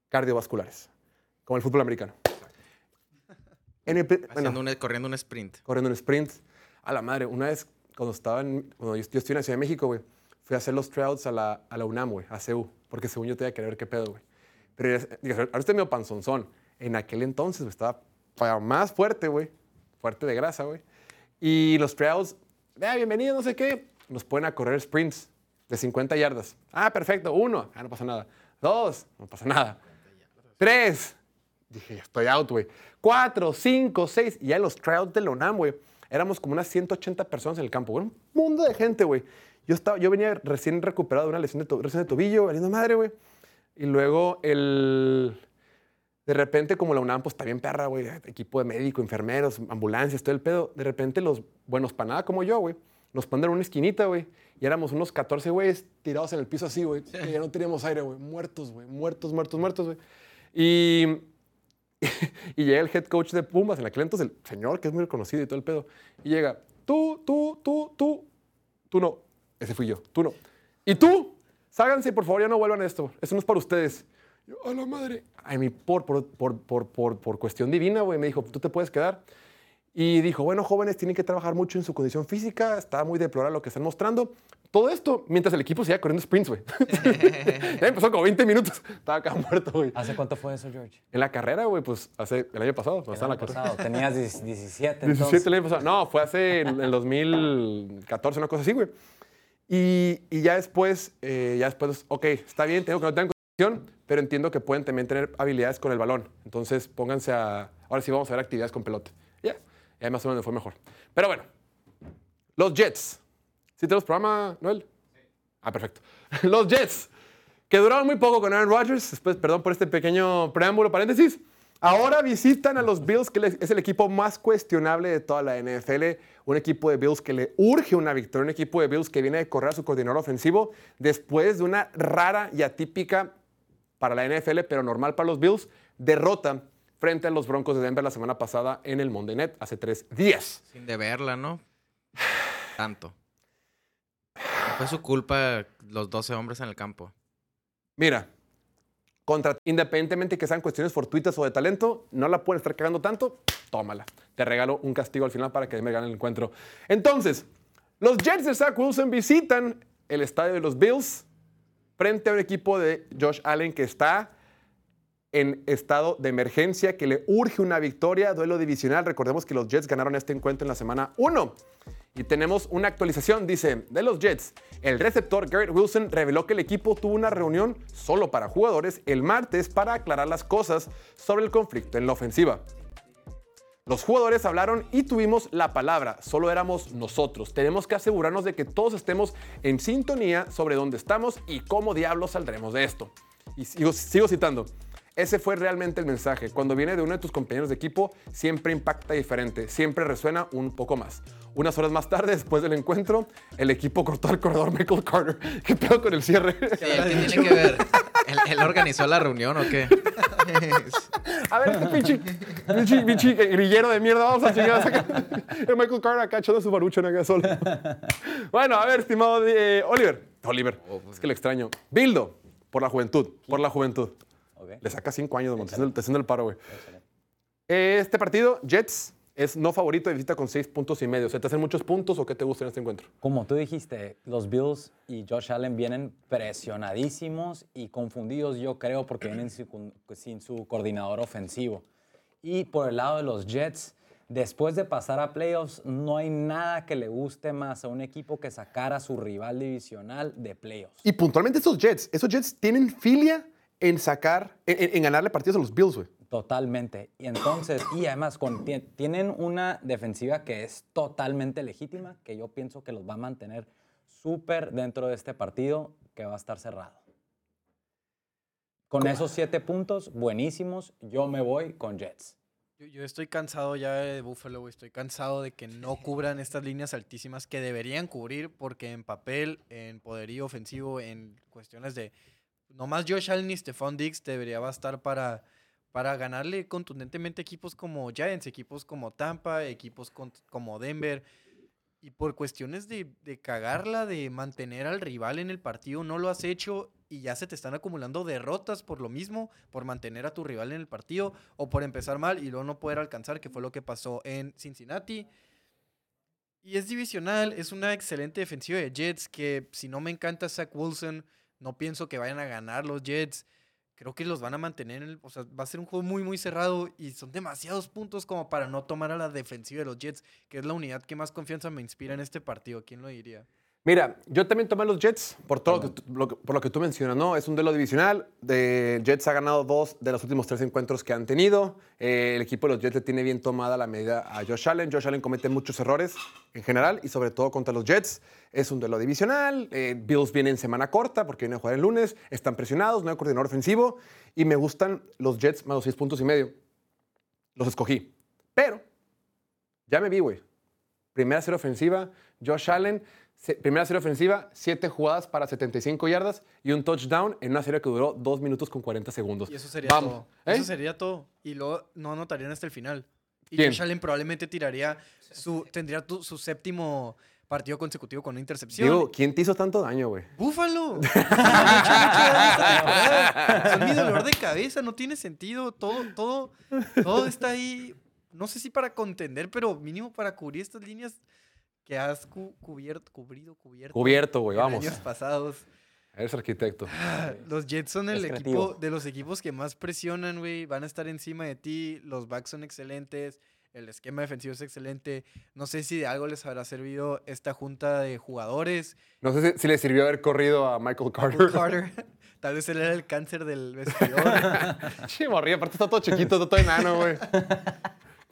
cardiovasculares, como el fútbol americano. En el bueno, un- corriendo un sprint. corriendo un sprint. A la madre, una vez cuando estaba en, cuando yo, yo estuve en la Ciudad de México, güey, fui a hacer los tryouts a la, a la UNAM, güey, a CEU, porque según yo tenía que ver qué pedo, güey. Pero dije, ahora estoy medio panzonzón. En aquel entonces, güey, estaba más fuerte, güey, fuerte de grasa, güey. Y los tryouts, ah, bienvenido, no sé qué, nos ponen a correr sprints de 50 yardas. Ah, perfecto, uno, ah, no pasa nada. Dos, no pasa nada. Tres, Dije, estoy out, güey. Cuatro, cinco, seis. Y ya en los tryouts de la UNAM, güey, éramos como unas 180 personas en el campo. Un mundo de gente, güey. Yo, estaba, yo venía recién recuperado de una lesión de, to- lesión de tobillo, valiendo madre, güey. Y luego el... De repente, como la UNAM, pues está bien perra, güey. Equipo de médico, enfermeros, ambulancias, todo el pedo. De repente, los buenos para nada como yo, güey, nos ponen en una esquinita, güey. Y éramos unos 14 güeyes tirados en el piso así, güey. Que ya no teníamos aire, güey. Muertos, güey. Muertos, muertos, muertos, güey. Y *laughs* y llega el head coach de Pumas, en aquel entonces, el señor que es muy reconocido y todo el pedo. Y llega, tú, tú, tú, tú, tú no. Ese fui yo, tú no. Y tú, ságanse, por favor, ya no vuelvan a esto. Esto no es para ustedes. Yo, a la madre. Ay, mi, por, por, por, por, por, por cuestión divina, güey, me dijo, tú te puedes quedar. Y dijo, bueno, jóvenes, tienen que trabajar mucho en su condición física, está muy deplorable lo que están mostrando. Todo esto mientras el equipo seguía corriendo sprints, güey. *laughs* ya empezó como 20 minutos, estaba acá muerto, güey. ¿Hace cuánto fue eso, George? En la carrera, güey, pues hace el año pasado, El año la carrera. Tenías 10 17, 17 entonces. el año pasado. No, fue hace en el 2014, una cosa así, güey. Y, y ya después, eh, ya después, ok, está bien, tengo que no tengan condición, pero entiendo que pueden también tener habilidades con el balón. Entonces, pónganse a. Ahora sí vamos a ver actividades con pelota. Ya, ya más o menos me fue mejor. Pero bueno, los Jets. ¿Sí tenemos programa, Noel? Ah, perfecto. *laughs* Los Jets, que duraron muy poco con Aaron Rodgers, después, perdón por este pequeño preámbulo, paréntesis, ahora visitan a los Bills, que es el equipo más cuestionable de toda la NFL, un equipo de Bills que le urge una victoria, un equipo de Bills que viene de correr a su coordinador ofensivo después de una rara y atípica para la NFL, pero normal para los Bills, derrota frente a los Broncos de Denver la semana pasada en el Monday Night, hace tres días. Sin deberla, ¿no? *sighs* Tanto. No fue su culpa los 12 hombres en el campo. Mira, contra, independientemente que sean cuestiones fortuitas o de talento, no la pueden estar cagando tanto. tómala. Te regalo un castigo al final para que me gane el encuentro. Entonces, los Jets de Zach Wilson visitan el estadio de los Bills frente a un equipo de Josh Allen que está en estado de emergencia, que le urge una victoria, duelo divisional. Recordemos que los Jets ganaron este encuentro en la semana 1. Y tenemos una actualización, dice, de los Jets. El receptor Garrett Wilson reveló que el equipo tuvo una reunión solo para jugadores el martes para aclarar las cosas sobre el conflicto en la ofensiva. Los jugadores hablaron y tuvimos la palabra, solo éramos nosotros. Tenemos que asegurarnos de que todos estemos en sintonía sobre dónde estamos y cómo diablos saldremos de esto. Y sigo, sigo citando. Ese fue realmente el mensaje. Cuando viene de uno de tus compañeros de equipo, siempre impacta diferente, siempre resuena un poco más. Unas horas más tarde, después del encuentro, el equipo cortó al corredor Michael Carter. *laughs* ¿Qué pedo con el cierre? Sí, ¿Qué tiene que ver? ¿Él, él organizó la reunión o qué? *laughs* A ver, este pinche, pinche, pinche grillero de mierda, vamos a chingar a sacar. El Michael Carter acá echando su barucho en acá solo. *laughs* Bueno, a ver, estimado eh, Oliver. Oliver, es que le extraño. Bildo, por la juventud, por la juventud. Ok. Le saca cinco años, te haciendo el- te haciendo el paro, güey. Este partido, Jets, es no favorito de visita con seis puntos y medio. ¿Se te hacen muchos puntos o qué te gusta en este encuentro? Como tú dijiste, los Bills y Josh Allen vienen presionadísimos y confundidos, yo creo, porque vienen sin, sin su coordinador ofensivo. Y por el lado de los Jets, después de pasar a playoffs, no hay nada que le guste más a un equipo que sacar a su rival divisional de playoffs. Y puntualmente esos Jets, esos Jets tienen filia en sacar, en, ganarle partidos a los Bills, güey. Totalmente. Y entonces, y además con- tienen una defensiva que es totalmente legítima, que yo pienso que los va a mantener súper dentro de este partido, que va a estar cerrado. Con esos siete puntos, buenísimos, yo me voy con Jets. Yo, yo estoy cansado ya de Buffalo, güey. Estoy cansado de que no cubran estas líneas altísimas que deberían cubrir porque en papel, en poderío ofensivo, en cuestiones de... Nomás Josh Allen y Stephon Diggs debería bastar para, para ganarle contundentemente equipos como Giants, equipos como Tampa, equipos como Denver. Y por cuestiones de, de cagarla, de mantener al rival en el partido, no lo has hecho y ya se te están acumulando derrotas por lo mismo, por mantener a tu rival en el partido o por empezar mal y luego no poder alcanzar, que fue lo que pasó en Cincinnati. Y es divisional, es una excelente defensiva de Jets que si no me encanta Zach Wilson, no pienso que vayan a ganar los Jets. Creo que los van a mantener, en el- o sea, va a ser un juego muy, muy cerrado y son demasiados puntos como para no tomar a la defensiva de los Jets, que es la unidad que más confianza me inspira en este partido. ¿Quién lo diría? Mira, yo también tomé los Jets por todo lo que, tú- lo por lo que tú mencionas, ¿no? Es un duelo divisional. De Jets ha ganado dos de los últimos tres encuentros que han tenido. Eh, el equipo de los Jets le tiene bien tomada la medida a Josh Allen. Josh Allen comete muchos errores en general y sobre todo contra los Jets. Es un duelo divisional. Eh, Bills viene en semana corta porque vienen a jugar el lunes. Están presionados, no hay coordinador ofensivo. Y me gustan los Jets más los seis puntos y medio. Los escogí. Pero ya me vi, güey. Primera serie ofensiva, Josh Allen. Primera serie ofensiva, siete jugadas para 75 yardas y un touchdown en una serie que duró 2 minutos con 40 segundos. Y eso sería Vamos. todo. ¿Eh? Eso sería todo. Y luego no anotarían hasta el final. Y. Josh Allen probablemente tiraría su, tendría tu- su séptimo partido consecutivo con una intercepción. Digo, ¿quién te hizo tanto daño, güey? ¡Búfalo! *laughs* Son mi dolor de cabeza, no tiene sentido. Todo, todo, todo está ahí. No sé si para contender, pero mínimo para cubrir estas líneas que has cu- cubierto, cubrido, cubierto. Cubierto, güey, en vamos. años pasados. Eres arquitecto. Los Jets son el Es equipo creativo. de los equipos que más presionan, güey. Van a estar encima de ti. Los backs son excelentes. El esquema defensivo es excelente. No sé si de algo les habrá servido esta junta de jugadores. No sé si, si le sirvió haber corrido a Michael Carter. Will Carter. *laughs* Tal vez él era el cáncer del vestidor. *laughs* Sí, morrí, aparte está todo chiquito, está todo enano, güey.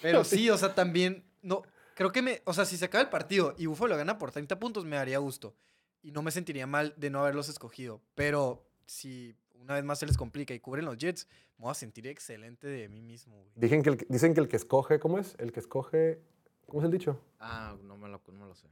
Pero sí, o sea, también. No, creo que me. O sea, si se acaba el partido y Buffalo gana por 30 puntos, me daría gusto. Y no me sentiría mal de no haberlos escogido. Pero si una vez más se les complica y cubren los Jets, me voy a sentir excelente de mí mismo, güey. Dicen que, el, que- dicen que el que escoge, ¿cómo es? El que escoge, ¿cómo es el dicho? Ah, no me lo, no me lo sé.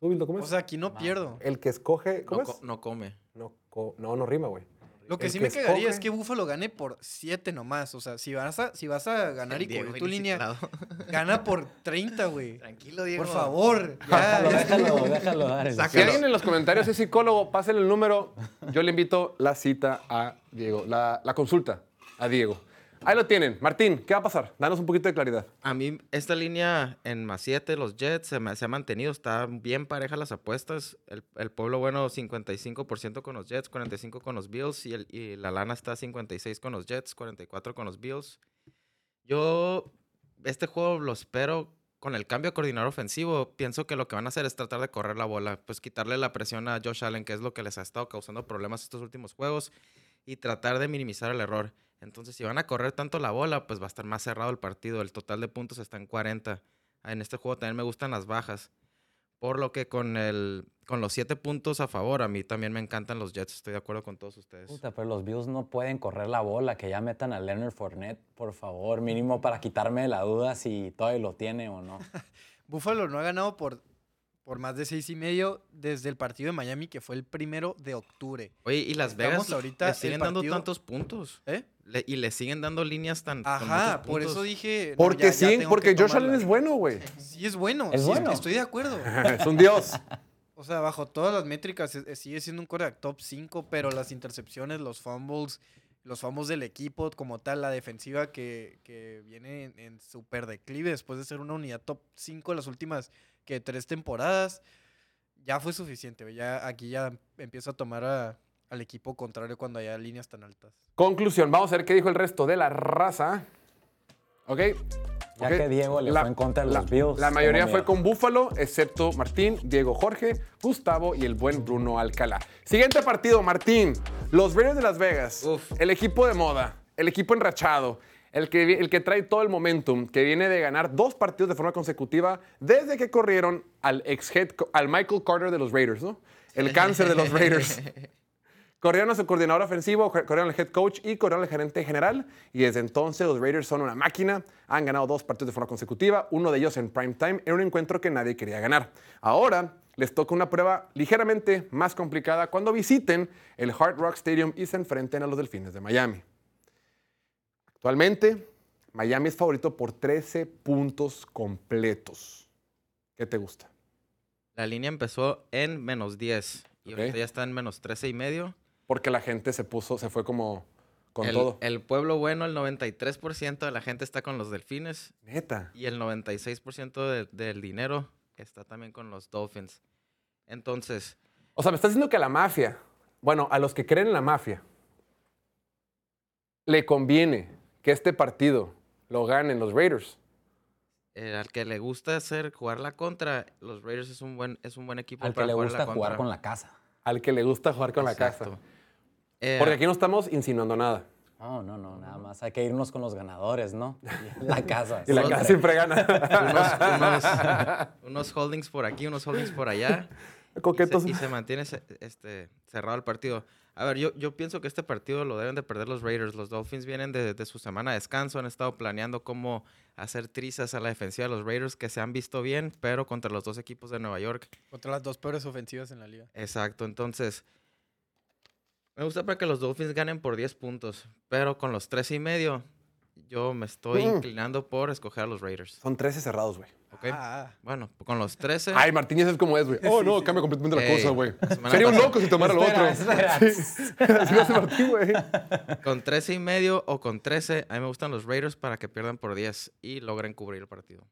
¿Tú, Bildo, cómo es? O sea, aquí no pierdo. el que escoge, ¿cómo No, es? co- no come. No, co- no, no rima, güey. Lo que el sí que me cagaría es escoge- que Buffalo gane por 7 nomás. O sea, si vas a, si vas a ganar y cubrir tu línea, *laughs* gana por 30, güey. Tranquilo, Diego. Por favor. Ya, *laughs* Déjalo, ya déjalo, déjalo dar. Si alguien en los comentarios es psicólogo, pásenle el número. Yo le invito la cita a Diego, la, la consulta a Diego. Ahí lo tienen. Martín, ¿qué va a pasar? Danos un poquito de claridad. A mí, esta línea en más 7, los Jets, se, me- ha mantenido. Está bien pareja las apuestas. El, pueblo bueno, 55% con los Jets, 45% con los Bills. Y la lana está 56% con los Jets, 44% con los Bills. Yo, este juego lo espero con el cambio de coordinador ofensivo. Pienso que lo que van a hacer es tratar de correr la bola. Pues quitarle la presión a Josh Allen, que es lo que les ha estado causando problemas estos últimos juegos. Y tratar de minimizar el error. Entonces, si van a correr tanto la bola, pues va a estar más cerrado el partido. El total de puntos está en 40. En este juego también me gustan las bajas. Por lo que con, el, con los 7 puntos a favor, a mí también me encantan los Jets. Estoy de acuerdo con todos ustedes. Puta, pero los Bills no pueden correr la bola, que ya metan a Leonard Fournette, por favor, mínimo para quitarme de la duda si todavía lo tiene o no. *laughs* Buffalo no ha ganado por, por más de seis y medio desde el partido de Miami, que fue el primero de octubre. Oye, y Las Vegas ahorita le siguen dando partido- tantos puntos. ¿Eh? Le- y le siguen dando líneas tan. Ajá, por eso dije. no, Porque ya- ya sí, porque Josh. Allen es bueno, güey. Sí, es bueno. ¿Es sí, bueno? Estoy de acuerdo. *laughs* es un dios. O sea, bajo todas las métricas sigue siendo un quarterback top 5, pero las intercepciones, los fumbles, los fumbles del equipo como tal, la defensiva que, que viene en, en super declive después de ser una unidad top 5 en las últimas que tres temporadas, ya fue suficiente. güey. Ya, aquí ya empiezo a tomar a- al equipo contrario cuando haya líneas tan altas. Conclusión, vamos a ver qué dijo el resto de la raza. ¿Ok? Ya que Diego le fue en contra de la- los Bills. La mayoría ¿cómo fue con Búfalo, excepto Martín, Diego Jorge, Gustavo y el buen Bruno Alcalá. Siguiente partido, Martín. Los Raiders de Las Vegas. Uf. El equipo de moda, el equipo enrachado, el que, el que trae todo el momentum, que viene de ganar dos partidos de forma consecutiva desde que corrieron al ex head, al Michael Carter de los Raiders, ¿no? El cáncer de los Raiders. *laughs* Corrieron a su coordinador ofensivo, cor- corrieron al head coach y corrieron al gerente general. Y desde entonces los Raiders son una máquina. Han ganado dos partidos de forma consecutiva, uno de ellos en prime time, en un encuentro que nadie quería ganar. Ahora les toca una prueba ligeramente más complicada cuando visiten el Hard Rock Stadium y se enfrenten a los Delfines de Miami. Actualmente, Miami es favorito por 13 puntos completos. ¿Qué te gusta? La línea empezó en menos 10. Y Ok. ahorita ya está en menos 13 y medio. Porque la gente se puso, se fue como con el, todo. el pueblo bueno, el 93% de la gente está con los delfines. Neta. Y el 96% de- del dinero está también con los Dolphins. Entonces, O sea, me estás diciendo que a la mafia, bueno, a los que creen en la mafia, le conviene que este partido lo ganen los Raiders. eh, al que le gusta hacer jugar la contra, los Raiders es un buen, es un buen equipo Al que para le jugar gusta la jugar contra. con la casa. Al que le gusta jugar con la Exacto. casa. Eh, Porque aquí no estamos insinuando nada. No, no, no, nada más. Hay que irnos con los ganadores, ¿no? La casa. Y la siempre. casa siempre gana. unos, unos- *laughs* unos holdings por aquí, unos holdings por allá. y se- Coquetos. Y se, mantiene este, cerrado el partido. A ver, yo, yo pienso que este partido lo deben de perder los Raiders. Los Dolphins vienen de, de su semana de descanso, han estado planeando cómo hacer trizas a la defensiva de los Raiders que se han visto bien, pero contra los dos equipos de Nueva York. Contra las dos peores ofensivas en la liga. Exacto, entonces me gusta para que los Dolphins ganen por 10 puntos, pero con los 3 y medio yo me estoy Mm. inclinando por escoger a los Raiders. Son 13 cerrados, güey. ¿ok? Ah, Bueno, con los 13... Ay, Martínez es como es, güey. Oh, no, cambia completamente la Ey, cosa, güey. Sería un loco si tomara lo otro. Espera, espera. *laughs* Sí. Así lo hace Martín, güey. Con 13 y medio o con 13, a mí me gustan los Raiders para que pierdan por 10 y logren cubrir el partido.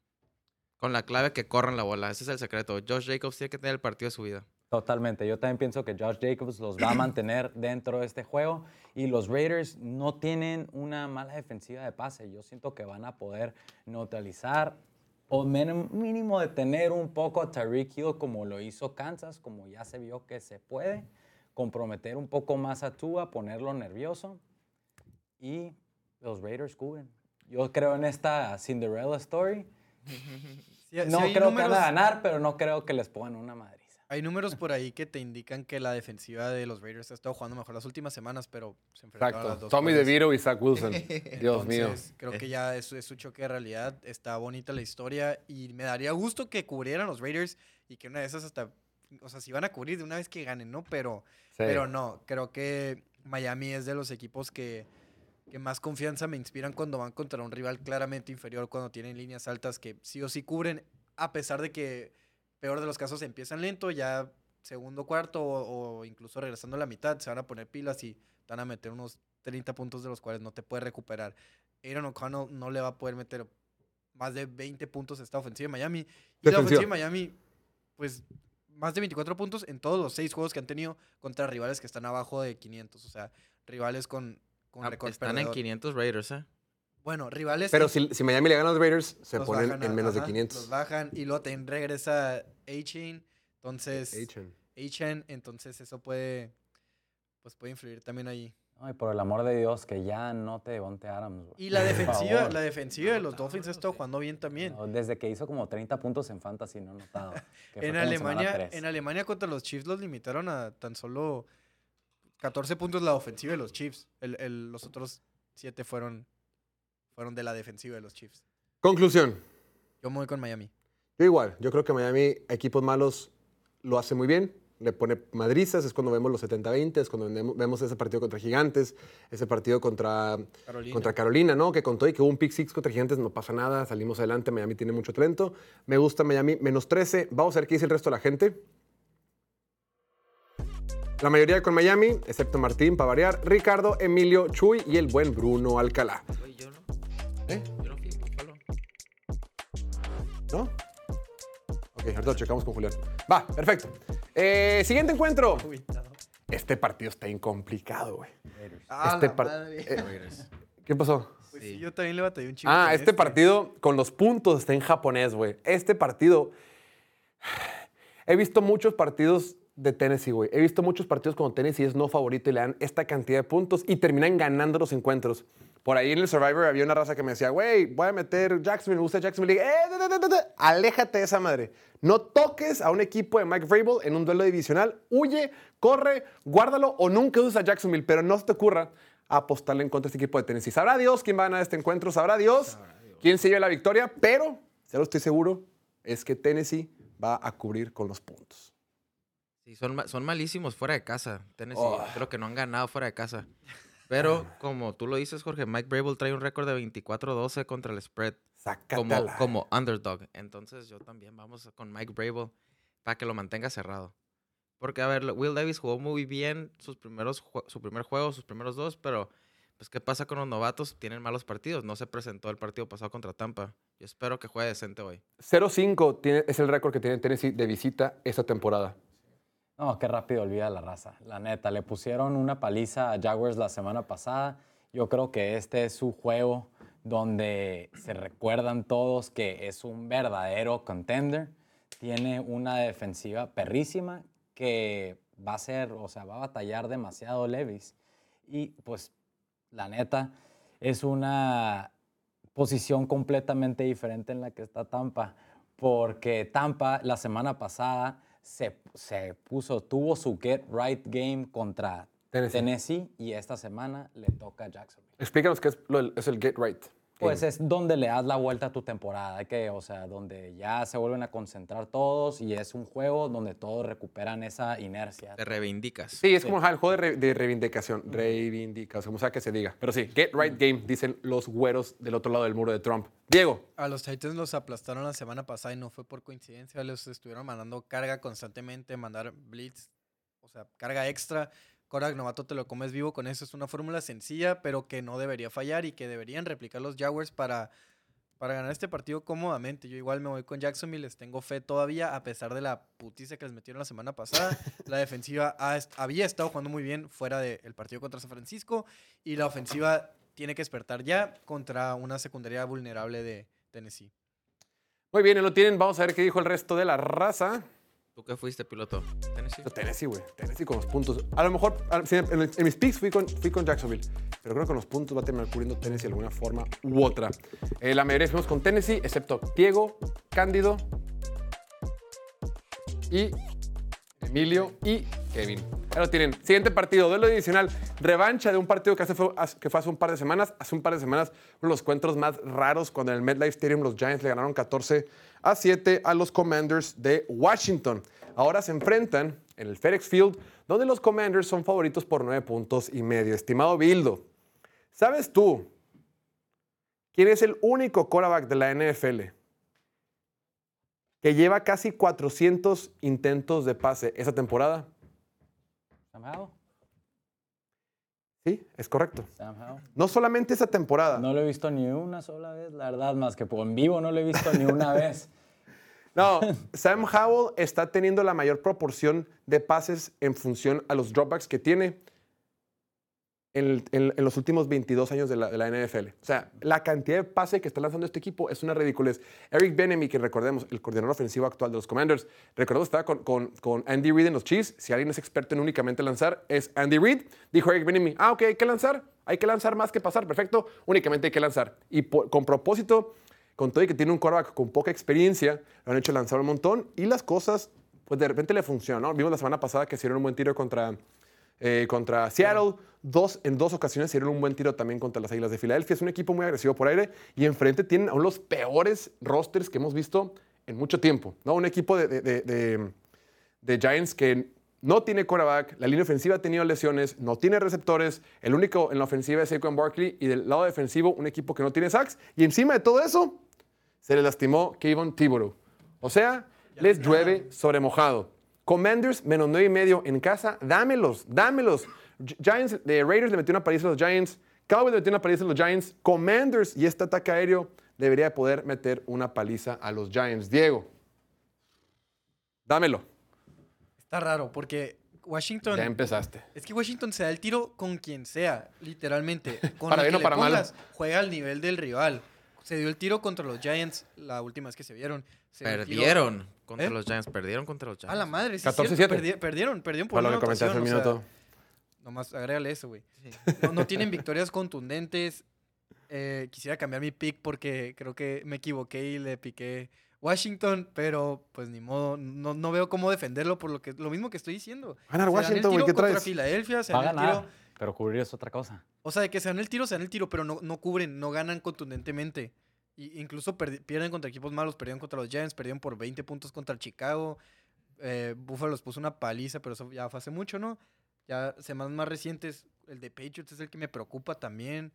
Con la clave que corran la bola. Ese es el secreto. Josh Jacobs tiene que tener el partido de su vida. Totalmente. Yo también pienso que Josh Jacobs los va a mantener *clears throat* dentro de este juego y los Raiders no tienen una mala defensiva de pase. Yo siento que van a poder neutralizar o mínimo detener un poco a Tyreek Hill como lo hizo Kansas, como ya se vio que se puede, comprometer un poco más a Tua, ponerlo nervioso y los Raiders cubren. Yo creo en esta Cinderella story. *laughs* No hay creo que números- van a ganar, pero no creo que les pongan una madriza. Hay números por ahí que te indican que la defensiva de los Raiders ha estado jugando mejor las últimas semanas, pero se enfrentaron a las Exacto. dos Tommy. DeVito y Zach Wilson. *laughs* Dios mío. Creo que ya es, es un choque de realidad. Está bonita la historia y me daría gusto que cubrieran los Raiders y que una de esas hasta, o sea, si van a cubrir de una vez que ganen, ¿no? Pero, Sí. pero no, creo que Miami es de los equipos que, que más confianza me inspiran cuando van contra un rival claramente inferior, cuando tienen líneas altas que sí o sí cubren, a pesar de que, peor de los casos, empiezan lento, ya segundo cuarto o, o incluso regresando a la mitad, se van a poner pilas y van a meter unos 30 puntos de los cuales no te puede recuperar. Aaron O'Connell no le va a poder meter más de 20 puntos a esta ofensiva de Miami. Y la ofensiva de Miami, pues más de 24 puntos en todos los seis juegos que han tenido contra rivales que están abajo de 500. O sea, rivales con, con Ah, récord Están en perdedor. 500 Raiders, ¿eh? Bueno, rivales. Pero si, si Miami le gana a los Raiders, se los ponen en a- menos de ajá, 500. Los bajan y luego también regresa A-Chain. Entonces, H&M. A-Chain, entonces eso puede, pues puede influir también ahí. Ay, por el amor de Dios, que ya no te Devonte Adams, güey. Y la defensiva, la defensiva de los Dolphins estado jugando bien también. No, desde que hizo como 30 puntos en Fantasy, no he notado. *laughs* En Alemania, en Alemania contra los Chiefs los limitaron a tan solo 14 puntos la ofensiva de los Chiefs. El- el- los otros 7 fueron, fueron de la defensiva de los Chiefs. Conclusión. Yo me voy con Miami. Yo igual, yo creo que Miami, equipos malos, lo hace muy bien. Le pone madrizas, es cuando vemos los 70-20, es cuando vemos- ese partido contra Gigantes, ese partido contra Carolina. contra Carolina, ¿no? Que contó y que hubo un pick six contra Gigantes, no pasa nada, salimos adelante, Miami tiene mucho talento. Me gusta Miami, menos 13. Vamos a ver qué dice el resto de la gente. La mayoría con Miami, excepto Martín, para variar, Ricardo, Emilio, Chuy y el buen Bruno Alcalá. ¿No? Ok, ahorita lo checamos con Julián. Va, perfecto. Eh, siguiente encuentro. Este partido está incomplicado, güey. Ah, Este la par- madre. eh. ¿Qué pasó? Pues sí, yo también le batallé un chico. Ah, con este partido con los puntos está en japonés, güey. Este partido. He visto muchos partidos de Tennessee, güey. He visto muchos partidos cuando Tennessee es no favorito y le dan esta cantidad de puntos y terminan ganando los encuentros. Por ahí en el Survivor había una raza que me decía, güey, voy a meter Jacksonville, me gusta Jacksonville. Le dije, eh, da, da, da, da, aléjate de esa madre. No toques a un equipo de Mike Vrabel en un duelo divisional. Huye, corre, guárdalo o nunca uses a Jacksonville. Pero no se te ocurra apostarle en contra de este equipo de Tennessee. Sabrá Dios quién va a ganar este encuentro, sabrá Dios quién se lleva la victoria, pero, ya lo estoy seguro, es que Tennessee va a cubrir con los puntos. Sí, son malísimos fuera de casa. Tennessee, Oh. creo que no han ganado fuera de casa. Pero, como tú lo dices, Jorge, Mike Brable trae un récord de 24-12 contra el spread como, como underdog. Entonces, yo también vamos con Mike Brable para que lo mantenga cerrado. Porque, a ver, Will Davis jugó muy bien sus primeros su primer juego, sus primeros dos, pero, pues, ¿qué pasa con los novatos? Tienen malos partidos. No se presentó el partido pasado contra Tampa. Yo espero que juegue decente hoy. 0-5 tiene- es el récord que tiene Tennessee de visita esta temporada. No, qué rápido olvida la raza. La neta, le pusieron una paliza a Jaguars la semana pasada. Yo creo que este es su juego donde se recuerdan todos que es un verdadero contender. Tiene una defensiva perrísima que va a ser, o sea, va a batallar demasiado Levis. Y pues, la neta, es una posición completamente diferente en la que está Tampa, porque Tampa la semana pasada se, se puso, tuvo su get right game contra Tennessee. Tennessee. y esta semana le toca a Jacksonville. Explícanos qué es, lo es el get right. Pues es donde le das la vuelta a tu temporada, que, o sea, donde ya se vuelven a concentrar todos y es un juego donde todos recuperan esa inercia. Te reivindicas. Sí, es como el juego de, re- de reivindicación. Reivindicación, como sea que se diga. Pero sí, get right game, dicen los güeros del otro lado del muro de Trump. Diego, A los Titans los aplastaron la semana pasada y no fue por coincidencia. Les estuvieron mandando carga constantemente, mandar blitz, o sea, carga extra. Korak Novato te lo comes vivo con eso. Es una fórmula sencilla, pero que no debería fallar y que deberían replicar los Jaguars para, para ganar este partido cómodamente. Yo igual me voy con Jacksonville, les tengo fe todavía, a pesar de la putiza que les metieron la semana pasada. *laughs* la defensiva ha est- había estado jugando muy bien fuera del partido contra San Francisco y la ofensiva tiene que despertar ya contra una secundaria vulnerable de Tennessee. muy bien, lo tienen. Vamos a ver qué dijo el resto de la raza. ¿Tú qué fuiste, piloto? Tennessee. Tennessee, güey. Tennessee con los puntos. A lo mejor, en mis picks fui con, fui con Jacksonville, pero creo que con los puntos va a terminar cubriendo Tennessee de alguna forma u otra. Eh, la mayoría fuimos con Tennessee, excepto Diego, Cándido y Emilio y Kevin. Ahí lo tienen. Siguiente partido, duelo divisional. Revancha de un partido que, hace fue, hace- que fue hace un par de semanas. Hace un par de semanas, uno de los encuentros más raros cuando en el MetLife Stadium los Giants le ganaron 14 a 7 a los Commanders de Washington. Ahora se enfrentan en el FedEx Field, donde los Commanders son favoritos por 9 puntos y medio. Estimado Bildo, ¿sabes tú quién es el único quarterback de la NFL que lleva casi 400 intentos de pase esa temporada? Somehow. Sí, es correcto. Sam Howell. No solamente esa temporada. No lo he visto ni una sola vez, la verdad, más que por en vivo no lo he visto ni una vez. *laughs* No, *laughs* Sam Howell está teniendo la mayor proporción de pases en función a los dropbacks que tiene en, en- en los últimos 22 años de la, de la NFL. O sea, la cantidad de pases que está lanzando este equipo es una ridiculez. Eric Benemy, que recordemos, el coordinador ofensivo actual de los Commanders, recordemos, estaba con, con- con Andy Reid en los Chiefs. Si alguien es experto en únicamente lanzar, es Andy Reid. Dijo Eric Benemy, ah, ok, hay que lanzar. Hay que lanzar más que pasar, perfecto. Únicamente hay que lanzar. Y po- con propósito, con todo y que tiene un quarterback con poca experiencia, lo han hecho lanzar un montón y las cosas, pues de repente le funcionan, ¿no? Vimos la semana pasada que hicieron un buen tiro contra, eh, contra Seattle. Dos, en dos ocasiones hicieron un buen tiro también contra las Águilas de Filadelfia. Es un equipo muy agresivo por aire y enfrente tienen a uno de los peores rosters que hemos visto en mucho tiempo, ¿no? Un equipo de- de- de- Giants que no tiene quarterback, la línea ofensiva ha tenido lesiones, no tiene receptores, el único en la ofensiva es Saquon Barkley y del lado defensivo un equipo que no tiene sacks y encima de todo eso se le lastimó Kayvon Thibodeau. O sea, les llueve sobre mojado. Commanders menos nueve y medio en casa, dámelos, dámelos. Gi- Giants, de Raiders le metió una paliza a los Giants, Cowboys le metió una paliza a los Giants, Commanders y este ataque aéreo debería de poder meter una paliza a los Giants. Diego, dámelo. Está raro porque Washington. Ya empezaste. Es que Washington se da el tiro con quien sea, literalmente. *laughs* Con Para bien o para mal. pongas, Juega al nivel del rival. Se dio el tiro contra los Giants la última vez que se vieron. Se Perdieron contra ¿Eh? los Giants. Perdieron contra los Giants. A la madre, sí. es 14-7. cierto, perdi- perdieron, perdieron por Para lo que comentaste anotación, un o sea, minuto. Nomás agrégale eso, güey. No, no tienen victorias contundentes. Eh, quisiera cambiar mi pick porque creo que me equivoqué y le piqué Washington, pero pues ni modo. No, no veo cómo defenderlo por lo que lo mismo que estoy diciendo. Ganar Se dan el Washington, güey, tiro ¿qué contra traes? Filadelfia, se Va a dan el ganar, tiro. pero cubrir es otra cosa. O sea, de que se dan el tiro, se dan el tiro, pero no, no cubren, no ganan contundentemente. Y incluso pierden contra equipos malos, perdieron contra los Giants, perdieron por 20 puntos contra Chicago. Eh, Buffalo los puso una paliza, pero eso ya fue hace mucho, ¿no? Ya semanas más recientes, el de Patriots es el que me preocupa también.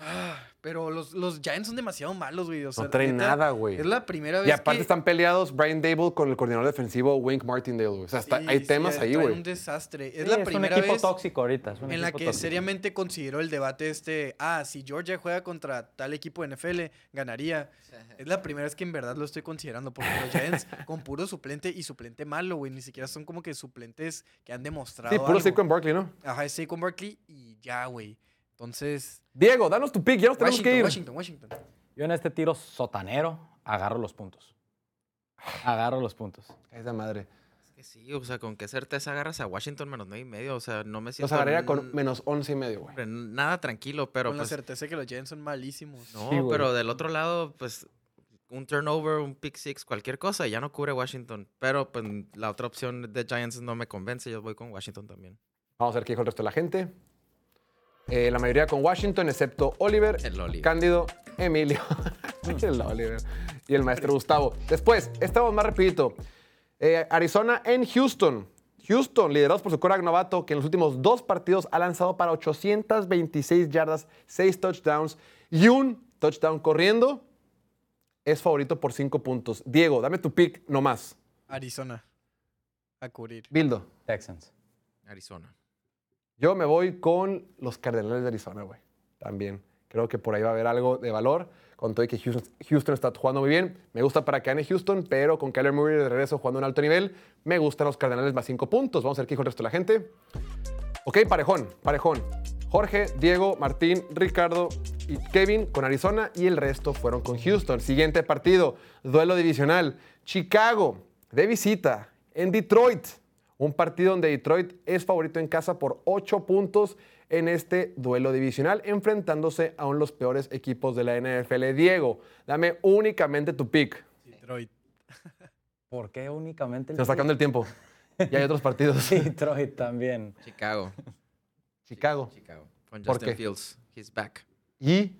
Ah, pero los, los Giants son demasiado malos, güey. O sea, No traen neta, nada, güey. Es la primera vez Y aparte que... están peleados Brian Dable con el coordinador defensivo Wink Martindale, güey. O sea, está- Sí, hay sí, temas ahí, güey. un desastre. Es Sí, la un primera equipo vez tóxico ahorita. es un en la equipo que tóxico. seriamente consideró el debate este, ah, si Georgia juega contra tal equipo de NFL, ganaría. Es la primera vez que en verdad lo estoy considerando, porque los Giants *laughs* con puro suplente y suplente malo, güey, ni siquiera son como que suplentes que han demostrado Sí, puro. Saquon Barkley, ¿no? Ajá, es Saquon Barkley y ya, güey. Entonces, Diego, danos tu pick, ya nos tenemos que ir. Washington, Washington. Yo en este tiro sotanero agarro los puntos. Agarro los puntos. Esa madre. Es que sí, o sea, con qué certeza agarras a Washington menos nueve y medio. O sea, no me Los siento. agarraría con menos 11 y medio, güey. nada tranquilo, pero Con pues. la certeza de que los Giants son malísimos. No, Sí, pero del otro lado, pues. Un turnover, un pick six, cualquier cosa, ya no cubre Washington. Pero pues la otra opción de Giants no me convence, yo voy con Washington también. Vamos a ver qué dijo el resto de la gente. Eh, la mayoría con Washington, excepto Oliver, El Oliver. Cándido, Emilio, *laughs* el Oliver y el maestro Gustavo. Después, estamos más rapidito. Eh, Arizona en Houston. Houston, liderados por su coreback novato, que en los últimos dos partidos ha lanzado para 826 yardas, 6 touchdowns y un touchdown corriendo. Es favorito por 5 puntos. Diego, dame tu pick nomás. Arizona. A cubrir. Bildo. Texans. Arizona. Yo me voy con los Cardenales de Arizona, güey. También. Creo que por ahí va a haber algo de valor. Con todo y que Houston, está jugando muy bien. Me gusta para que gane Houston, pero con Kyler Murray de regreso jugando a un alto nivel, me gustan los Cardenales más 5 puntos. Vamos a ver qué dijo el resto de la gente. Ok, parejón, parejón. Jorge, Diego, Martín, Ricardo y Kevin con Arizona y el resto fueron con Houston. Siguiente partido, duelo divisional. Chicago, de visita, en Detroit. Un partido donde Detroit es favorito en casa por 8 puntos en este duelo divisional, enfrentándose a uno de los peores equipos de la NFL. Diego, dame únicamente tu pick. Detroit. *laughs* ¿Por qué únicamente el Se nos está sacando el tiempo. Y hay otros partidos. *laughs* Detroit también? Chicago. Chicago. Chicago. Con ¿Por Justin qué? Fields. He's back. Y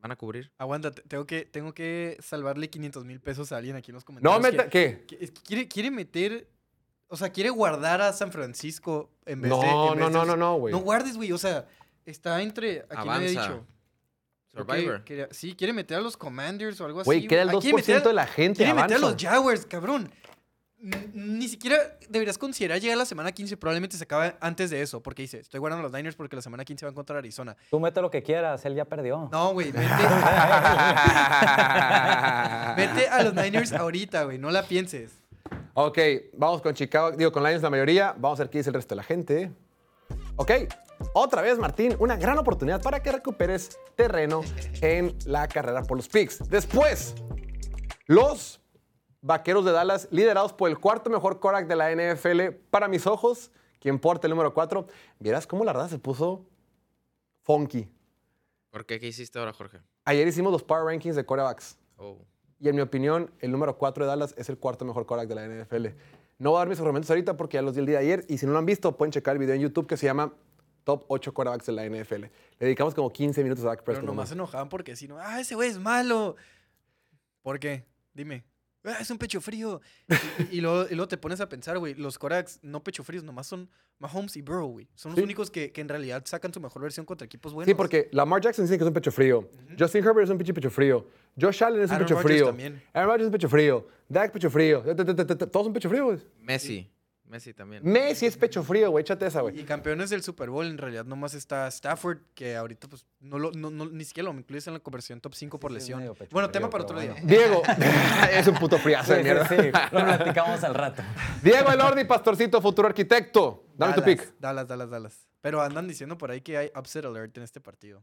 ¿Van a cubrir? Aguanta, te- tengo que, tengo que salvarle 500 mil pesos a alguien aquí en los comentarios. no que- meta. ¿Qué? que- es que quiere, quiere meter. O sea, quiere guardar a San Francisco en vez No, de. en no, vez no, de- no, no, güey. No guardes, güey. O sea, está entre. Aquí me había Avanza. dicho. Survivor. quería- sí, quiere meter a los Commanders o algo así. Güey, queda el Ah, quiere 2% meter- de la gente. Quiere meter a avanza. los Jaguars, cabrón. ni siquiera deberías considerar llegar a la semana 15. Probablemente se acabe antes de eso. Porque dice, estoy guardando los Niners porque la semana 15 van contra Arizona. Tú mete lo que quieras, él ya perdió. No, güey, *laughs* vete. vete a los Niners ahorita, güey. No la pienses. Ok, vamos con Chicago, digo, con Lions la mayoría. Vamos a ver qué dice el resto de la gente. Ok, otra vez, Martín, una gran oportunidad para que recuperes terreno en la carrera por los picks. Después, los vaqueros de Dallas, liderados por el cuarto mejor Korak de la NFL, para mis ojos, quien porta el número 4. Vieras cómo la verdad se puso funky. ¿Por qué? ¿Qué hiciste ahora, Jorge? Ayer hicimos los Power Rankings de quarterbacks. Oh. Y en mi opinión, el número 4 de Dallas es el cuarto mejor quarterback de la NFL. No voy a dar mis argumentos ahorita porque ya los di el día de ayer. Y si no lo han visto, pueden checar el video en YouTube que se llama Top 8 quarterbacks de la NFL. Le dedicamos como 15 minutos a Dak Pero Prescott. nomás se enojaban porque si no, ah, ese güey es malo. ¿Por qué? Dime. "Ah, es un pecho frío. *laughs* Y, y luego, y luego te pones a pensar, güey, los Koraks no pecho fríos, nomás son Mahomes y Burrow, güey. Son los Sí. únicos que, que en realidad sacan su mejor versión contra equipos buenos. Sí, porque Lamar Jackson dice que es un pecho frío. Justin Herbert es un pinche pecho frío. Josh Allen es un pecho Rodgers frío. también. Aaron Rodgers es un pecho frío. Dak pecho frío. Todos son pecho frío, güey. Messi. Messi también. Messi es pecho frío, güey. Échate esa, güey. Y campeones del Super Bowl, en realidad nomás está Stafford, que ahorita pues no lo, no, no- ni siquiera lo incluyes en la conversión top 5 por lesión. Bueno, frío, tema para otro día. Diego, *laughs* *laughs* es un puto friazo de mierda. sí, sí, lo platicamos al rato. *laughs* Diego Elordi, pastorcito, futuro arquitecto. Dame tu pick. Dallas, Dallas, Dallas. Pero andan diciendo por ahí que hay upset alert en este partido.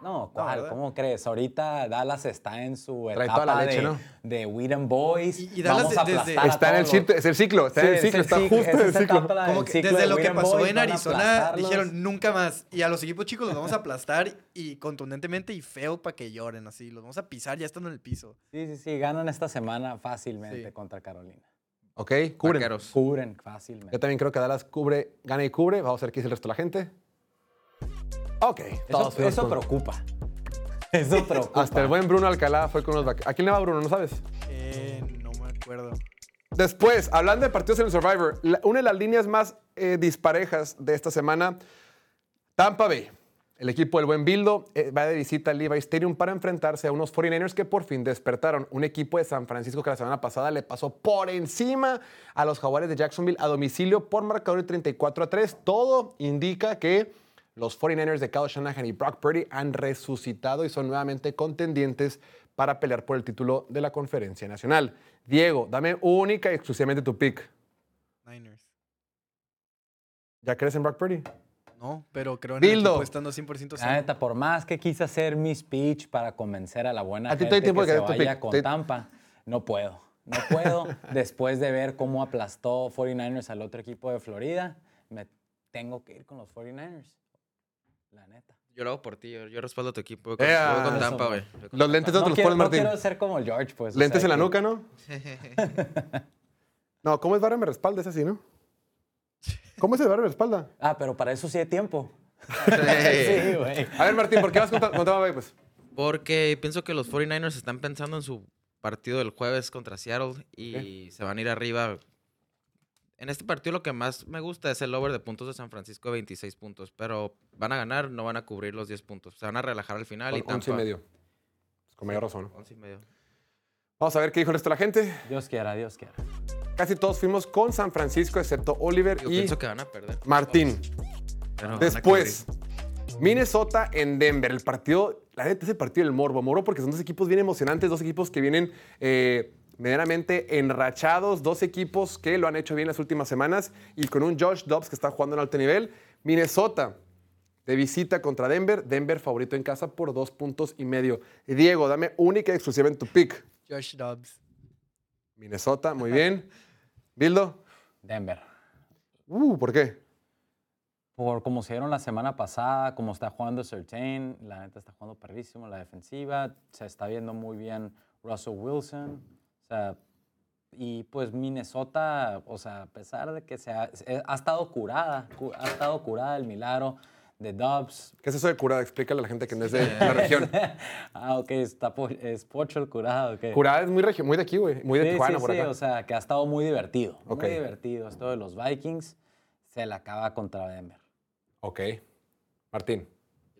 No, ¿cuál? ¿Cómo crees? Ahorita Dallas está en su Trae etapa toda la leche, de, ¿no? de Boys. Y- y Dallas Vamos a de- desde- aplastar a Está en el ciclo, es el ciclo, está en el es ciclo, el está ciclo, justo es en el ciclo. etapa Como del que ciclo desde de lo que pasó Boys en Arizona, dijeron nunca más. Y a los equipos chicos los vamos a aplastar y contundentemente y feo para que lloren así. Los vamos a pisar ya estando en el piso. Sí, sí, sí, ganan esta semana fácilmente Sí. contra Carolina. Ok, cubren. Vaqueros. Cubren fácilmente. Yo también creo que Dallas cubre, gana y cubre. Vamos a ver qué dice el resto de la gente. Ok, Eso, eso con- preocupa. *laughs* Eso preocupa. Hasta el buen Bruno Alcalá fue con los vaqueros. ¿A quién le va Bruno? ¿No sabes? Eh, no me acuerdo. Después, hablando de partidos en el Survivor, la- una de las líneas más eh, disparejas de esta semana, Tampa Bay. El equipo del buen Bildo eh, va de visita al Levi Stadium para enfrentarse a unos 49ers que por fin despertaron. Un equipo de San Francisco que la semana pasada le pasó por encima a los Jaguares de Jacksonville a domicilio por marcador de 34 a 3. Todo indica que los 49ers de Kyle Shanahan y Brock Purdy han resucitado y son nuevamente contendientes para pelear por el título de la Conferencia Nacional. Diego, dame única y exclusivamente tu pick. Niners. ¿Ya crees en Brock Purdy? No, pero creo en Bildo. el equipo estando 100% La sano. neta, por más que quise hacer mi speech para convencer a la buena A ti te gente doy tiempo que de se que vaya pick. con Te- Tampa, no puedo. No puedo. *laughs* Después de ver cómo aplastó 49ers al otro equipo de Florida, me tengo que ir con los 49ers. La neta. Yo lo hago por ti. Yo, yo respaldo a tu equipo. Con, Ea. Tampa, güey. Los Tampa. lentes no te No los quiero, pones, no Martín. quiero ser como el George, pues. o Lentes sea, en la que- nuca, ¿no? *laughs* No, ¿cómo es barra me respalda? Es así, ¿no? ¿Cómo es el barra me respalda? Ah, pero para eso sí hay tiempo. Sí. *laughs* sí, güey. A ver, Martín, ¿por qué vas con, Ta- con Tampa Bay, pues? Porque pienso que los 49ers están pensando en su partido del jueves contra Seattle y se van a ir arriba. En este partido lo que más me gusta es el over de puntos de San Francisco, 26 puntos. Pero van a ganar, no van a cubrir los 10 puntos. Se van a relajar al final y Con once y Tampa- medio. Pues Con mayor razón. 11 y medio. Vamos a ver qué dijo el resto de la gente. Dios quiera, Dios quiera. Casi todos fuimos con San Francisco, excepto Oliver Yo y pienso que van a perder. Martín. Pero Después. Minnesota en Denver. El partido, la neta, es el partido del morbo. Morbo porque son dos equipos bien emocionantes, dos equipos que vienen eh, medianamente enrachados, dos equipos que lo han hecho bien las últimas semanas y con un Josh Dobbs que está jugando en alto nivel. Minnesota de visita contra Denver. Denver favorito en casa por dos puntos y medio. Diego, dame única y exclusiva en tu pick. Josh Dobbs. Minnesota, muy bien. *laughs* Bildo, Denver. uh, ¿por qué? Por como se dieron la semana pasada, como está jugando Certain, la neta está jugando perrísimo la defensiva, se está viendo muy bien Russell Wilson, o sea, y pues Minnesota, o sea, a pesar de que se ha, estado curada, cu- ha estado curada el milagro de Dobbs. ¿Qué es eso de curada? Explícale a la gente que no es de la región. *laughs* ah, ok, está po- es Pocho el curado, ok. Curada es muy, muy de aquí, güey. Muy de Sí, Tijuana, sí, por sí, acá. o sea, que ha estado muy divertido, muy divertido. Esto de los Vikings se la acaba contra Denver. Ok. Martín.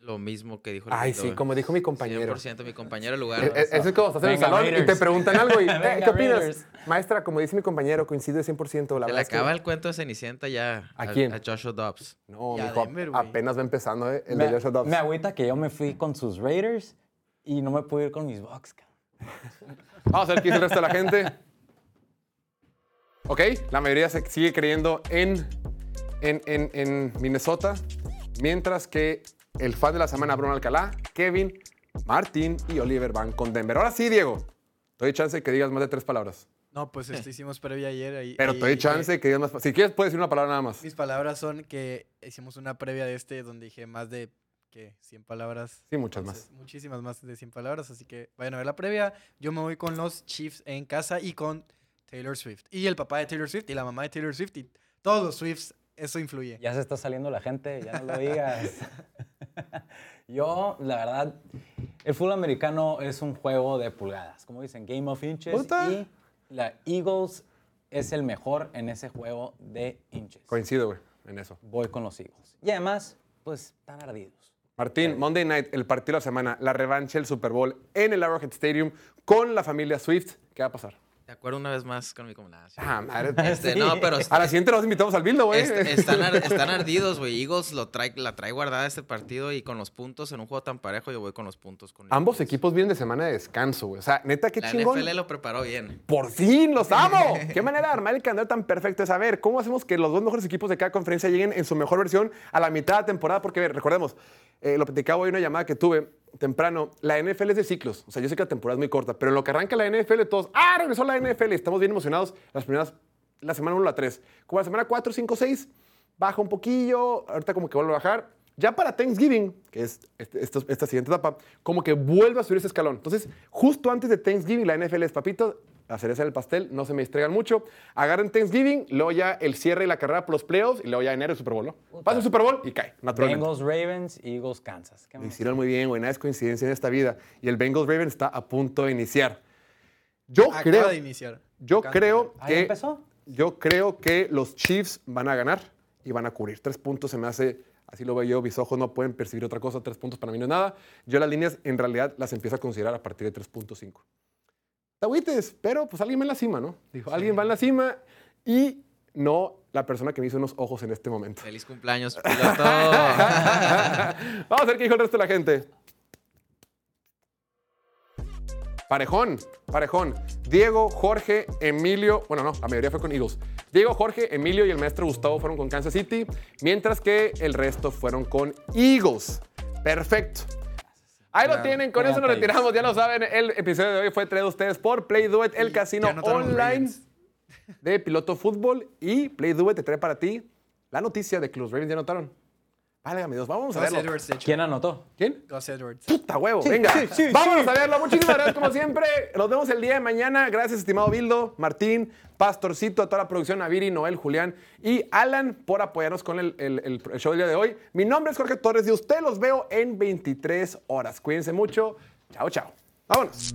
Lo mismo que dijo el Ay, sí, como dijo mi compañero. 100% mi compañero lugar. Eh, eh, Eso es como estás en el salón y te preguntan algo y, *laughs* eh, ¿qué opinas? Raiders. Maestra, como dice mi compañero, coincide 100%. La Se verdad le que- acaba el cuento de Cenicienta ya ¿A quién? A Joshua Dobbs. No, Y a mijo, Denver, apenas va empezando eh, el me, de Joshua Dobbs. me agüita que yo me fui con sus Raiders y no me pude ir con mis Bucks. *laughs* Vamos a ver qué dice el resto de la gente. Ok, la mayoría se sigue creyendo en, en, en- en Minnesota, mientras que el fan de la semana, Bruno Alcalá, Kevin, Martín y Oliver van con Denver. Ahora sí, Diego, te doy chance de que digas más de tres palabras. No, pues este *laughs* hicimos previa ayer. Ahí, Pero ahí te doy chance de que digas más. Si quieres, puedes decir una palabra nada más. Mis palabras son que hicimos una previa de este donde dije más de ¿qué? 100 palabras. Sí, muchas más. Muchísimas más de 100 palabras, así que vayan a ver la previa. Yo me voy con los Chiefs en casa y con Taylor Swift. Y el papá de Taylor Swift y la mamá de Taylor Swift y todos los Swifts, eso influye. Ya se está saliendo la gente, ya no lo digas. *laughs* *laughs* Yo, la verdad, el fútbol americano es un juego de pulgadas, como dicen, Game of Inches. Puta. Y la Eagles es el mejor en ese juego de inches. Coincido, güey, en eso. Voy con los Eagles. Y además, pues, están ardidos. Martín, Monday Night, el partido de la semana, la revancha del Super Bowl en el Arrowhead Stadium con la familia Swift. ¿Qué va a pasar? De acuerdo una vez más con mi comunidad. Ah, madre. *laughs* Este, no, pero A la siguiente nos invitamos al Bildo, güey. Este- están, ar- *laughs* están ardidos, güey. Eagles lo trae, la trae guardada este partido y con los puntos en un juego tan parejo, yo voy con los puntos. Con Ambos Eagles. equipos vienen de semana de descanso, güey. O sea, neta, qué La chingón. NFL lo preparó bien. ¡Por fin! ¡Los amo! *laughs* ¿Qué manera de armar el calendario tan perfecto es saber cómo hacemos que los dos mejores equipos de cada conferencia lleguen en su mejor versión a la mitad de la temporada? Porque, a ver, recordemos, eh, lo platicaba hoy en una llamada que tuve temprano. La NFL es de ciclos. O sea, yo sé que la temporada es muy corta, pero en lo que arranca la NFL, todos, ¡ah, regresó la NFL! Estamos bien emocionados las primeras, la semana 1 la 3. Como la semana 4, 5, 6, baja un poquillo, ahorita como que vuelve a bajar. Ya para Thanksgiving, que es este- esta siguiente etapa, como que vuelve a subir ese escalón. Entonces, justo antes de Thanksgiving, la NFL es, papito, la cereza del pastel, no se me distraigan mucho. Agarren Thanksgiving, luego ya el cierre y la carrera por los playoffs, y luego ya enero el Super Bowl, ¿no? Pasa el Super Bowl y cae, naturalmente. Bengals, Ravens, Eagles, Kansas. ¿Qué hicieron muy bien, güey. Nada es coincidencia en esta vida. Y el Bengals Ravens está a punto de iniciar. Yo Acaba creo, de iniciar. yo creo ¿Ah, ya que empezó? yo creo que los Chiefs van a ganar y van a cubrir. Tres puntos se me hace, así lo veo yo, mis ojos no pueden percibir otra cosa. Tres puntos para mí no es nada. Yo las líneas en realidad las empiezo a considerar a partir de 3.5. Tagüites, pero pues alguien va en la cima, ¿no? Dijo, alguien va en la cima y no la persona que me hizo unos ojos en este momento. Feliz cumpleaños, piloto. *laughs* Vamos a ver qué dijo el resto de la gente. Parejón, parejón. Diego, Jorge, Emilio. Bueno, no, la mayoría fue con Eagles. Diego, Jorge, Emilio y el maestro Gustavo fueron con Kansas City, mientras que el resto fueron con Eagles. Perfecto. Ahí lo tienen, con eso nos país. retiramos, ya lo saben, el episodio de hoy fue traído a ustedes por Play Duet, el casino online Ravens. de piloto fútbol y Play Duet te trae para ti la noticia de que los Ravens ya anotaron. Válgame Dios, vamos a verlo. Edwards. ¿Quién anotó? ¿Quién? Gus Edwards. Puta huevo, venga. Vámonos a verlo. Muchísimas gracias, como siempre. Nos vemos el día de mañana. Gracias, estimado Bildo, Martín, Pastorcito, a toda la producción, Naviri, Noel, Julián y Alan por apoyarnos con el, el- el- el show del día de hoy. Mi nombre es Jorge Torres y usted los veo en 23 horas. Cuídense mucho. Chao, chao. Vámonos.